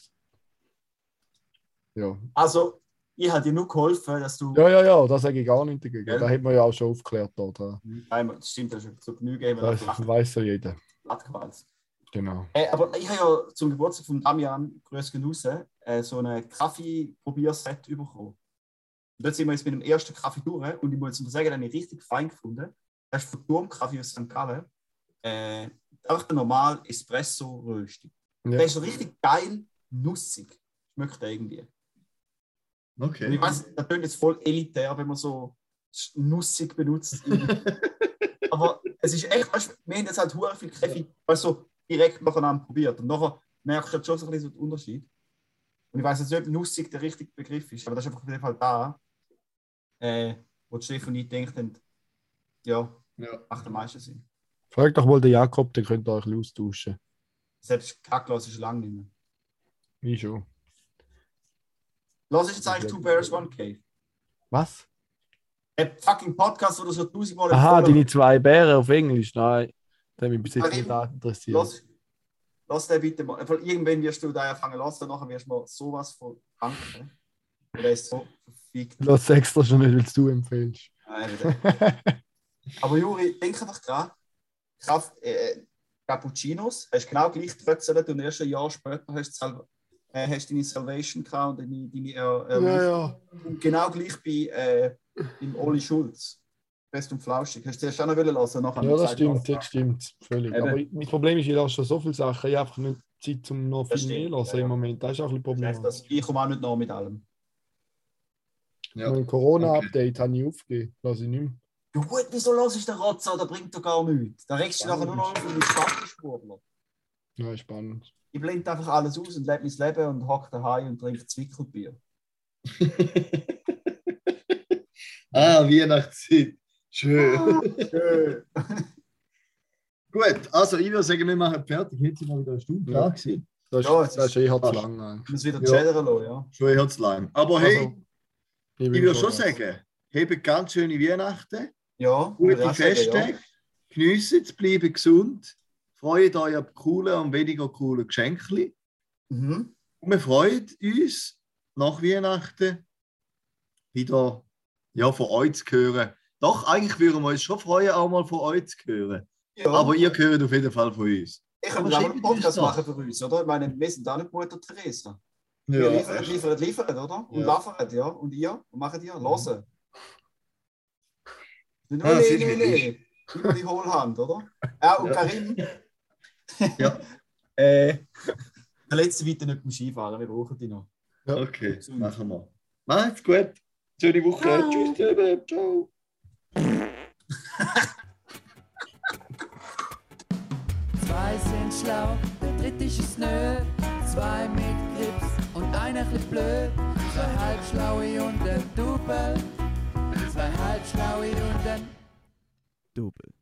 ja. Also, ich habe dir nur geholfen, dass du. Ja, ja, ja, das sage ich gar nicht dagegen. Gell? Da hat man ja auch schon aufgeklärt. Oder? Nein, das stimmt, das ist zu Genüge, haben wir Das weiß ja jeder. abgewalzt. Genau. Äh, aber ich habe ja zum Geburtstag von Damian, grüß raus, äh, so ein Kaffee-Probierset bekommen. Und dort sind wir jetzt mit dem ersten Kaffee durch und ich muss mal sagen, den habe ich richtig fein gefunden. Das ist von Turmkaffee aus St. Gallen. Äh, einfach der normal Espresso-Röstung. Ja. Der ist so richtig geil, nussig. Schmeckt der irgendwie. Und Okay. ich weiß, das klingt jetzt voll elitär, wenn man so nussig benutzt. Aber es ist echt, wir haben jetzt halt hure viel Kaffee also direkt nacheinander probiert. Und nachher merkst du halt schon so ein bisschen so den Unterschied. Und ich weiß jetzt nicht, ob nussig der richtige Begriff ist, aber das ist einfach auf jeden Fall da, äh, wo die Stefanie denkt, und, ja, Ja. macht am meisten Sinn. Frag doch mal den Jakob, der könnte euch austauschen. Selbst Kackglas ist lange nicht mehr. Ich schon. Los ist jetzt eigentlich Two Bears, One Cave. Was? Ein fucking Podcast, wo du so tausendmal Aha, deine zwei Bären auf Englisch. Nein, der mich bis jetzt Aber nicht interessiert. Lass, lass den bitte mal. Weil Irgendwann wirst du da anfangen lassen, dann nachher wirst du mal sowas von danken. Der ist so verfickt. Lass extra schon nicht, weil du empfehlst. Nein. Aber Juri, denk einfach dran. Kraft, äh, Cappuccinos, hast genau gleich getrötzelt und erst ein Jahr später hast du, äh, hast deine Salvation gehabt und deine, deine äh, äh, Ja, ja. Und genau gleich bei äh, im Oli Schulz. Fest und flauschig. Hast du zuerst auch noch wollen lassen? Nachher Ja, das stimmt, das stimmt. Völlig. Eben. Aber mein Problem ist, ich lasse schon so viele Sachen. Ich habe einfach nicht Zeit, um noch viel mehr zu lassen ja, im. Moment. Das ist auch ein. Problem. Das, ich komme auch nicht nach mit allem. Ja. Ein Corona-Update habe ich aufgegeben. Lasse ich nicht mehr. Ja gut, wieso lass ich den Rotz an? Der bringt doch gar nichts. Da regst du nachher nur noch auf mit Stadtspurler. Ja, spannend. Ich blende einfach alles aus und lebe mein Leben und hocke daheim und trinke Zwickelbier. ah, Weihnachtszeit. Schön. Schön. Gut, also ich würde sagen, wir machen fertig. Jetzt sind wir wieder eine Stunde Ja. da gewesen. Das ist, Ja, es das ist zu fast. lang. eigentlich. Ich muss wieder Ja. chattern lassen, ja. Schon eher zu lang. Aber hey, Also, ich will würde schon sagen, habt ganz schöne Weihnachten, Ja, gute ich sagen, Feste, geniessen es, bleiben gesund, freut euch auf coole und weniger coole Geschenke. Ja. Mhm. Und wir freuen uns nach Weihnachten wieder ja, von euch zu hören. Doch, eigentlich würden wir uns schon freuen, auch mal von euch zu hören. ja. Aber ihr hört auf jeden Fall von uns. ich aber auch schickt einen Podcast machen für uns, oder? Ich meine, wir sind auch nicht Mutter Teresa. Wir liefern, liefern, liefern, oder? Und Ja. liefern, ja. Und ihr? Was macht ihr? Hören. Nee, Ah, du, nee, wie nee. Immer die Hohlhand, oder? Ja, und Ja. Karim. Ja. äh, der letzte weiter nicht beim Skifahren, wir brauchen die noch. Okay, machen wir. Macht's gut. Schöne Woche. Ciao. Tschüss, zusammen. Ciao. Zwei sind schlau, der dritte ist nö. Zwei mit Grips und einer chli blöd. Zwei halbschlaue und ein Double. Zwei halbschlaue und ein Double.